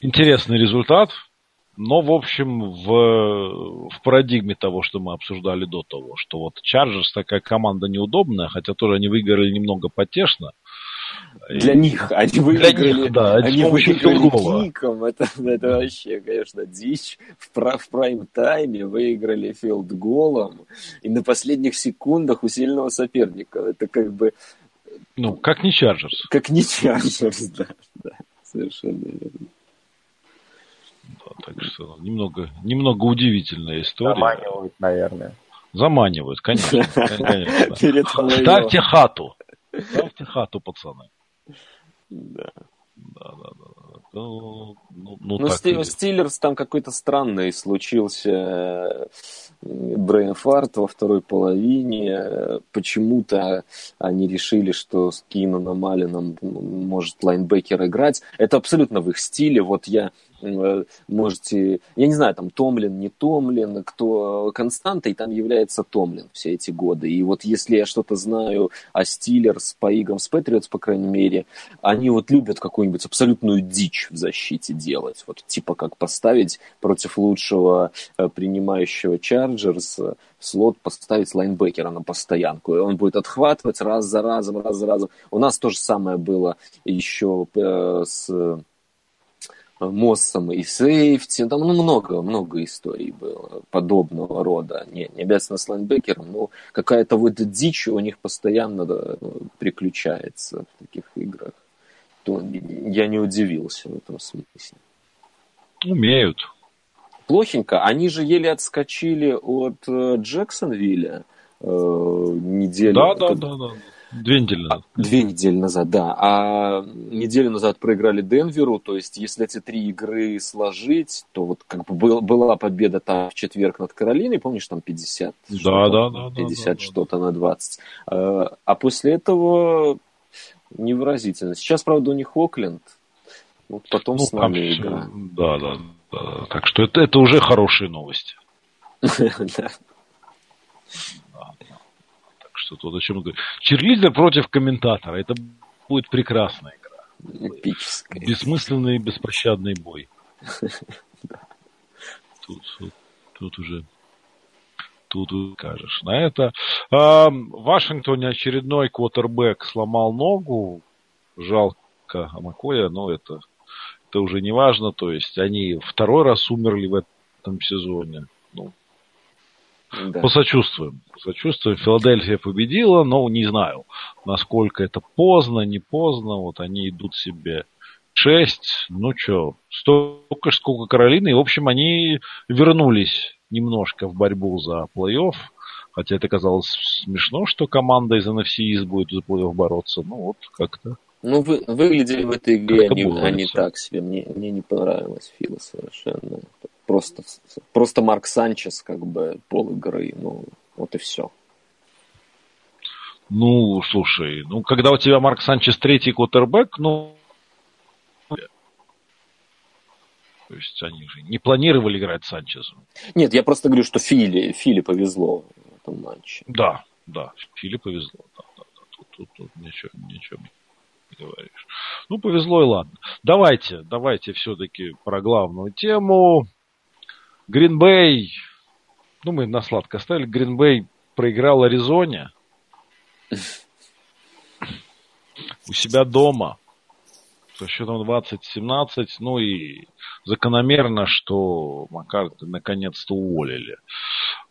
интересный результат. Но, в общем, в, в парадигме того, что мы обсуждали до того, что вот Чарджерс такая команда неудобная, хотя тоже они выиграли немного потешно. Для и... них они выиграли, Для них, да, они выиграли kick ом. Это, это вообще, конечно, дичь. В, в прайм-тайме выиграли field goal ом и на последних секундах у сильного соперника. Это как бы ну, как не Chargers. Как не Chargers, да, да, совершенно верно. Да, так что немного, немного удивительная история. Заманивают, наверное. Заманивают, конечно. конечно. Ставьте хату. Ставьте хату, пацаны. Да. Да, да, да. Ну, ну, ну, ну Стив, Steelers там какой-то странный случился brain fart во второй половине. Почему-то они решили, что с Кинаном Алленом может linebacker играть. Это абсолютно в их стиле. Вот я можете, я не знаю, там Томлин, не Томлин, кто константой там является Томлин все эти годы. И вот если я что-то знаю о Steelers по играм с Patriots, по крайней мере, они вот любят какую-нибудь абсолютную дичь в защите делать. Вот типа как поставить против лучшего э, принимающего Чарджерс слот поставить лайнбекера на постоянку. И он будет отхватывать раз за разом, раз за разом. У нас то же самое было еще э, с Моссом и Сейфти, там ну, много, много историй было подобного рода. Не, не обязательно с лайнбекером, но какая-то вот дичь у них постоянно да, приключается в таких играх. То я не удивился в этом смысле. Умеют. Плохенько. Они же еле отскочили от э, Джексонвилля э, неделю. Да, да, да, да. Две недели назад. А, две недели назад, да. А неделю назад проиграли Денверу, то есть если эти три игры сложить, то вот как бы был, была победа там в четверг над Каролиной, помнишь, там 50? Да, да, да. 50 да, да, что-то да. на 20. А, а после этого невыразительно. Сейчас, правда, у них Окленд, вот потом ну, с нами игра. Да, да, да. Так что это, это уже хорошие новости. Тут о чем говорить. Черлидер против комментатора. Это будет прекрасная игра. Эпическая. Бессмысленный и беспощадный бой. Тут, тут, тут уже тут скажешь на это. А, в Вашингтоне очередной квотербек сломал ногу. Жалко Амакоя, но это, это уже не важно. То есть они второй раз умерли в этом сезоне. Да. Посочувствуем. Посочувствуем. Филадельфия победила, но не знаю, насколько это поздно, не поздно. Вот они идут себе шесть. Ну что, столько же, сколько Каролины. И, в общем, они вернулись. немножко в борьбу за плей-офф. Хотя это казалось смешно, что команда из NFC East будет за плей-офф бороться. Ну вот как-то. Ну, вы, выглядели в этой игре они, они так себе. Мне, мне не понравилось Фила совершенно. Просто, просто Марк Санчес, как бы, пол игры. Ну, вот и все. Ну, слушай, ну, когда у тебя Марк Санчес третий квотербек, ну, то есть они же не планировали играть Санчезу. Нет, я просто говорю, что Фили, Фили повезло в этом матче. Да, да, Фили повезло. Да, да, да. Тут, тут, тут ничего, ничего не говоришь. Ну, повезло и ладно. Давайте, давайте все-таки про главную тему. Гринбей, ну, мы на сладко оставили. Гринбей проиграл Аризоне у себя дома со счетом 20-17. Ну и закономерно, что Маккарта наконец-то уволили.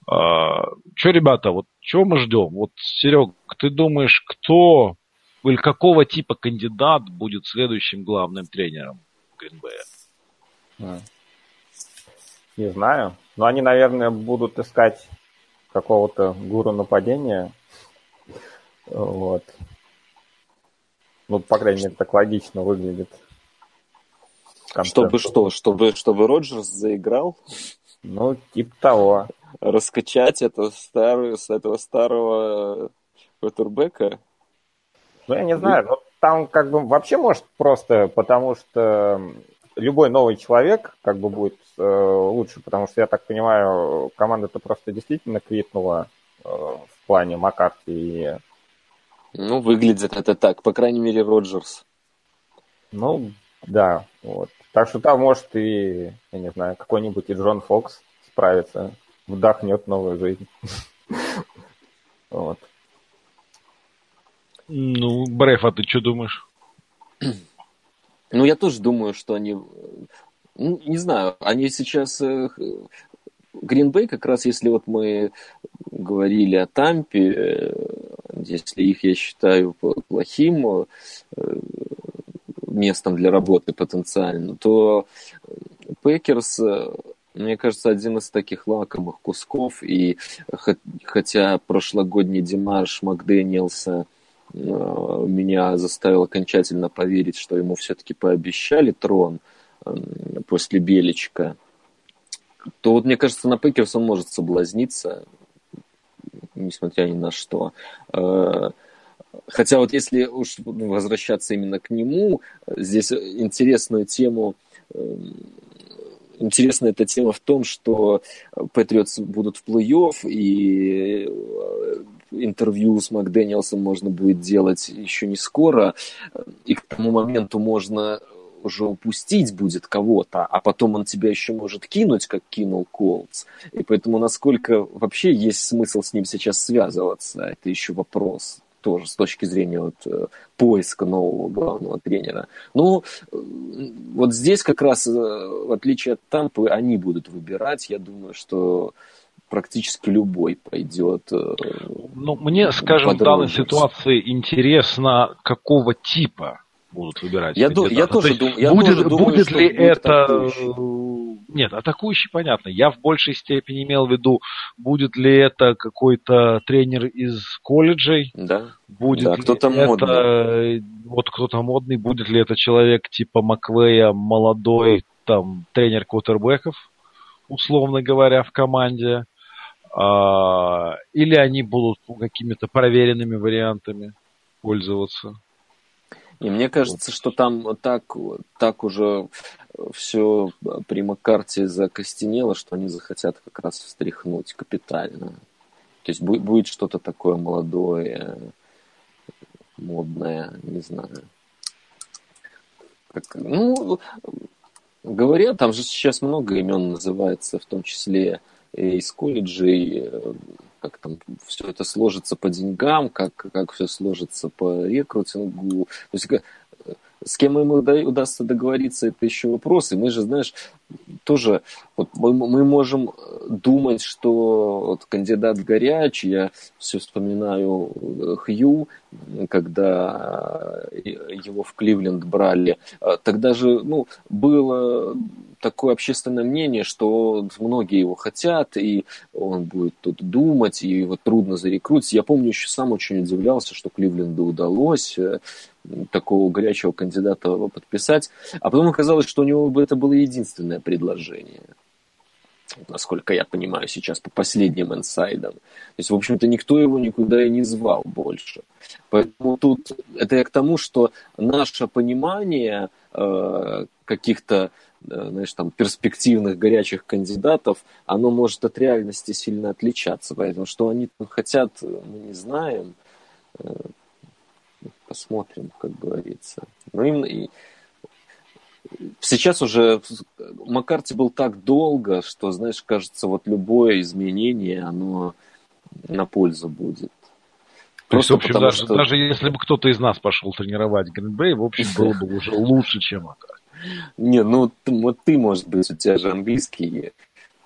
А, что, ребята, вот чего мы ждем? Вот, Серег, ты думаешь, кто или какого типа кандидат будет следующим главным тренером Гринбея? Не знаю. Но они, наверное, будут искать какого-то гуру нападения. Вот. Ну, по крайней мере, так логично выглядит. Чтобы что? Чтобы, чтобы Роджерс заиграл? Ну, типа того. Раскачать это старую, с этого старого квотербека? Ну, я не знаю. Ну, там как бы вообще может просто, потому что любой новый человек как бы будет э, лучше, потому что, я так понимаю, команда-то просто действительно квитнула э, в плане Маккарти и ну, выглядит это так, по крайней мере, Роджерс. Ну, да, вот. Так что там может и, я не знаю, какой-нибудь и Джон Фокс справится, вдохнет новую жизнь. Вот. Ну, Бреф, а ты что думаешь? Ну, я тоже думаю, что они... Не знаю, они сейчас... Гринбей, как раз если вот мы говорили о Тампе, э, если их я считаю плохим э, местом для работы потенциально, то Пекерс, э, мне кажется, один из таких лакомых кусков. И хотя прошлогодний демарш Макдэниелса э, меня заставил окончательно поверить, что ему все-таки пообещали трон после Беличка, то вот мне кажется, на Пекерс он может соблазниться несмотря ни на что. Э, хотя вот если уж возвращаться именно к нему, здесь интересную тему э, Интересная эта тема в том, что Патриотс будут в плей-офф, и э, интервью с Макдэниелсом можно будет делать еще не скоро, и к тому моменту можно уже упустить будет кого-то, а потом он тебя еще может кинуть, как кинул Колдс. И поэтому насколько вообще есть смысл с ним сейчас связываться, это еще вопрос тоже с точки зрения вот, э, поиска нового главного тренера. Ну, э, вот здесь как раз, э, в отличие от Тампы, они будут выбирать. Я думаю, что практически любой пойдет. Ну, мне, скажем, в данной ситуации интересно, какого типа будут выбирать. Я, ду- я тоже, дум- я будет, тоже думаю, будет ли это... Атакующий. Нет, атакующий, понятно. Я в большей степени имел в виду, будет ли это какой-то тренер из колледжей. Да. Будет да, кто-то это... модный. Вот кто-то модный. Будет ли это человек типа Маквея, молодой, там, тренер квотербеков, условно говоря, в команде. А, или они будут какими-то проверенными вариантами пользоваться. И мне кажется, что там так, так уже все при Маккарте закостенело, что они захотят как раз встряхнуть капитально. То есть будет, будет что-то такое молодое, модное, не знаю. Как, ну, говорят, там же сейчас много имен называется, в том числе из колледжей, как там все это сложится по деньгам, как, как все сложится по рекрутингу. То есть с кем ему удастся договориться, это еще вопрос. И мы же, знаешь, тоже вот мы, мы можем думать, что вот кандидат горячий, я все вспоминаю э, Хью, когда его в Кливленд брали, тогда же ну, было такое общественное мнение, что многие его хотят, и он будет тут думать, и его трудно зарекрутить. Я помню, еще сам очень удивлялся, что Кливленду удалось э, такого горячего кандидата подписать. А потом оказалось, что у него бы это было единственное предложение насколько я понимаю сейчас по последним инсайдам. То есть, в общем-то, никто его никуда и не звал больше. Поэтому тут это я к тому, что наше понимание э, каких-то знаешь, там, перспективных горячих кандидатов, оно может от реальности сильно отличаться. Поэтому что они там хотят, мы не знаем. Э, посмотрим, как говорится. Ну, им, и, сейчас уже Маккарти был так долго, что, знаешь, кажется, вот любое изменение, оно на пользу будет. То есть, в общем, даже, что... даже если бы кто-то из нас пошел тренировать Гринбей, в общем, было бы уже лучше, чем это. Не, ну вот ты, может быть, у тебя же английский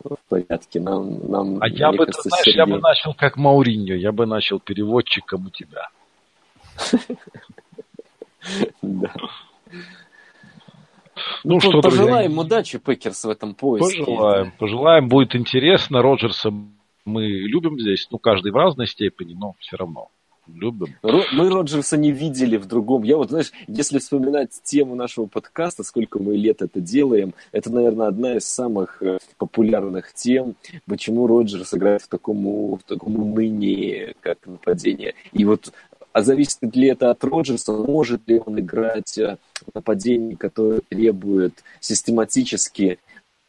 в порядке. Нам, нам, а я бы, кажется, знаешь, Сергей... я бы начал как Мауриньо, я бы начал переводчиком у тебя. Да. Ну, ну что, пожелаем друзья, удачи, Пекерс, в этом поиске. Пожелаем, пожелаем, будет интересно. Роджерса мы любим здесь, ну, каждый в разной степени, но все равно любим. Мы Роджерса не видели в другом. Я вот, знаешь, если вспоминать тему нашего подкаста, сколько мы лет это делаем, это, наверное, одна из самых э, популярных тем, почему Роджерс играет в таком, в таком унынии, как нападение. И вот а зависит ли это от Роджерса, может ли он играть э, нападение, которое требует систематически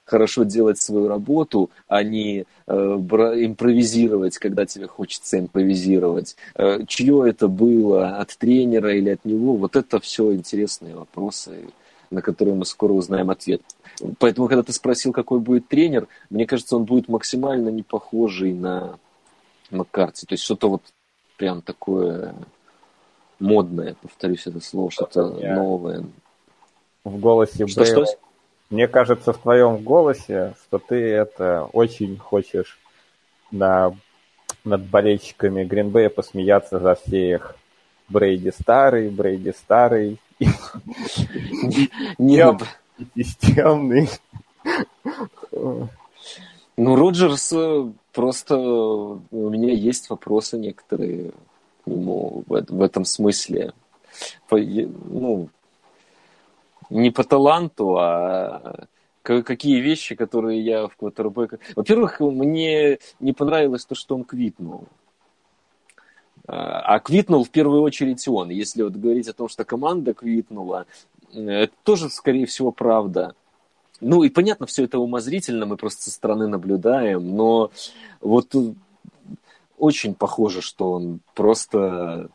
хорошо делать свою работу, а не э, импровизировать, когда тебе хочется импровизировать. Э, чье это было, от тренера или от него, вот это все интересные вопросы, на которые мы скоро узнаем ответ. Поэтому, когда ты спросил, какой будет тренер, мне кажется, он будет максимально не похожий на Маккарти. То есть что-то вот прям такое модное, повторюсь это слово, что-то новое. В голосе что, Бейла. Что? Мне кажется, в твоем голосе, что ты это очень хочешь на, над болельщиками Гринбея посмеяться за всех. Брейди старый, Брейди старый. Нет. Системный. Ну, Роджерс э, просто у меня есть вопросы некоторые нему в, в этом смысле. Ну, не по таланту, а какие вещи, которые я в квотербека... Во-первых, мне не понравилось то, что он квитнул. А, а квитнул в первую очередь он. Если вот говорить о том, что команда квитнула, это тоже, скорее всего, правда. Ну и понятно, все это умозрительно, мы просто со стороны наблюдаем, но вот очень похоже, что он просто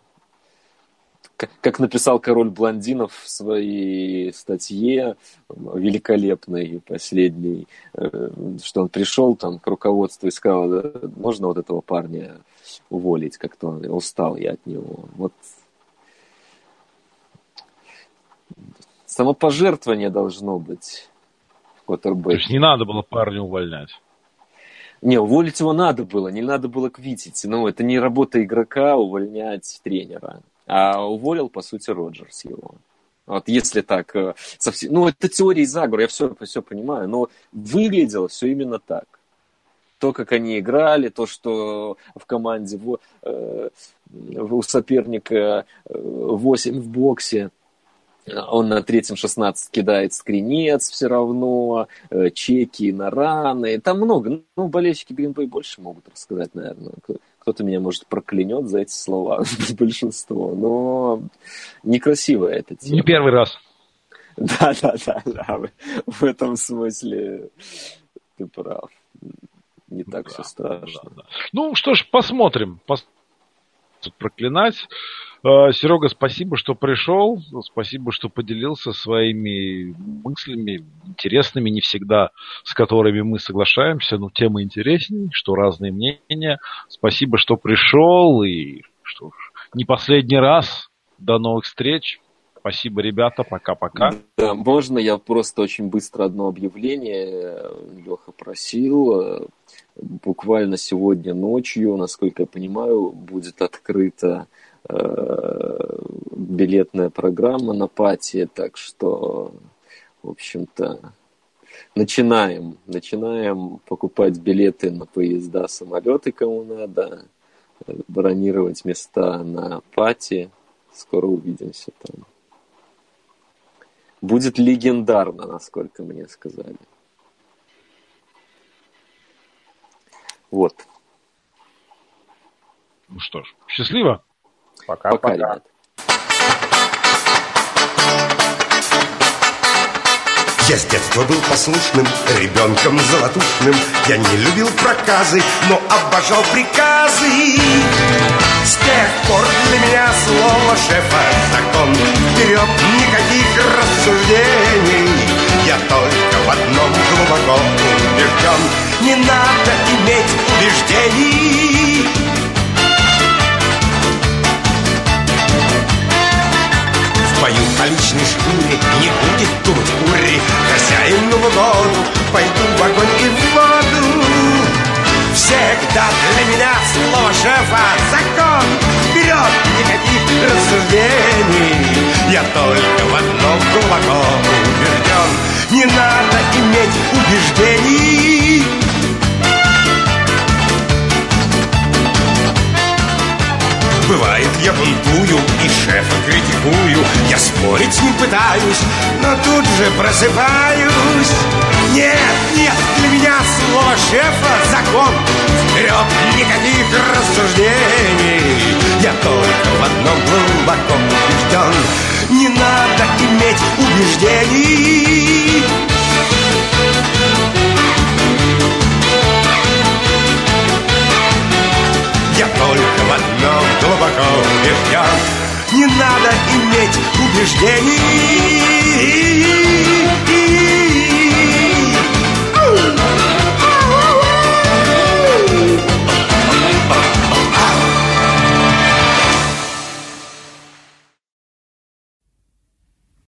как написал король блондинов в своей статье великолепной, последней, э, что он пришел там к руководству и сказал, можно вот этого парня уволить, как-то он устал я от него. Вот самопожертвование должно быть в То есть не надо было парня увольнять. Не, уволить его надо было, не надо было квитить. Ну, это не работа игрока увольнять тренера. А уволил, по сути, Роджерс его. Вот если так э, совсем... Ну, это теория заговора, я все, все понимаю, но выглядело все именно так. То, как они играли, то, что в команде э, у соперника 8 э, в боксе, он на третьем 16 кидает скринец все равно, э, чеки на раны. Там много. Ну, болельщики Гринбей больше могут рассказать, наверное. Кто-то меня, может, проклянет за эти слова, большинство. Но некрасивая эта тема. Не первый раз. Да, да, да, да. В этом смысле ты прав. Не так да, все страшно. Да, да. Ну что ж, посмотрим. Пос... Проклинать. Э, Серега, спасибо, что пришел. Спасибо, что поделился своими мыслями, интересными, не всегда с которыми мы соглашаемся, но темы интереснее, что разные мнения. Спасибо, что пришел. И что ж, не последний раз. До новых встреч. Спасибо, ребята. Пока-пока. Да, можно я просто очень быстро одно объявление Леха просил. Буквально сегодня ночью, насколько я понимаю, будет открыто Э, билетная программа на пати, так что, в общем-то, начинаем. Начинаем покупать билеты на поезда, самолеты, кому надо, бронировать места на пати. Скоро увидимся там. Будет легендарно, насколько мне сказали. Вот. Ну что ж, счастливо. Пока-пока. Пока, ребят. Я с детства был послушным, ребенком золотушным. Я не любил проказы, но обожал приказы. С тех пор для меня слово шефа закон. Вперед никаких рассуждений. Я только в одном глубоко убежден. Не надо иметь убеждений бою по личной шкуре Не будет думать ури Хозяину в угоду Пойду в огонь и в воду. Всегда для меня слово шефа закон. Вперед, никаких рассуждений Я только в одном глубоко убежден. Не надо иметь убеждений Бывает, я бунтую и шефа критикую. Я спорить не пытаюсь, но тут же просыпаюсь. Нет, нет, для меня слово шефа закон. Вперед, никаких рассуждений. Я только в одном глубоко убежден. Не надо иметь убеждений Я только в одном глубоко убежден. Не надо иметь убеждений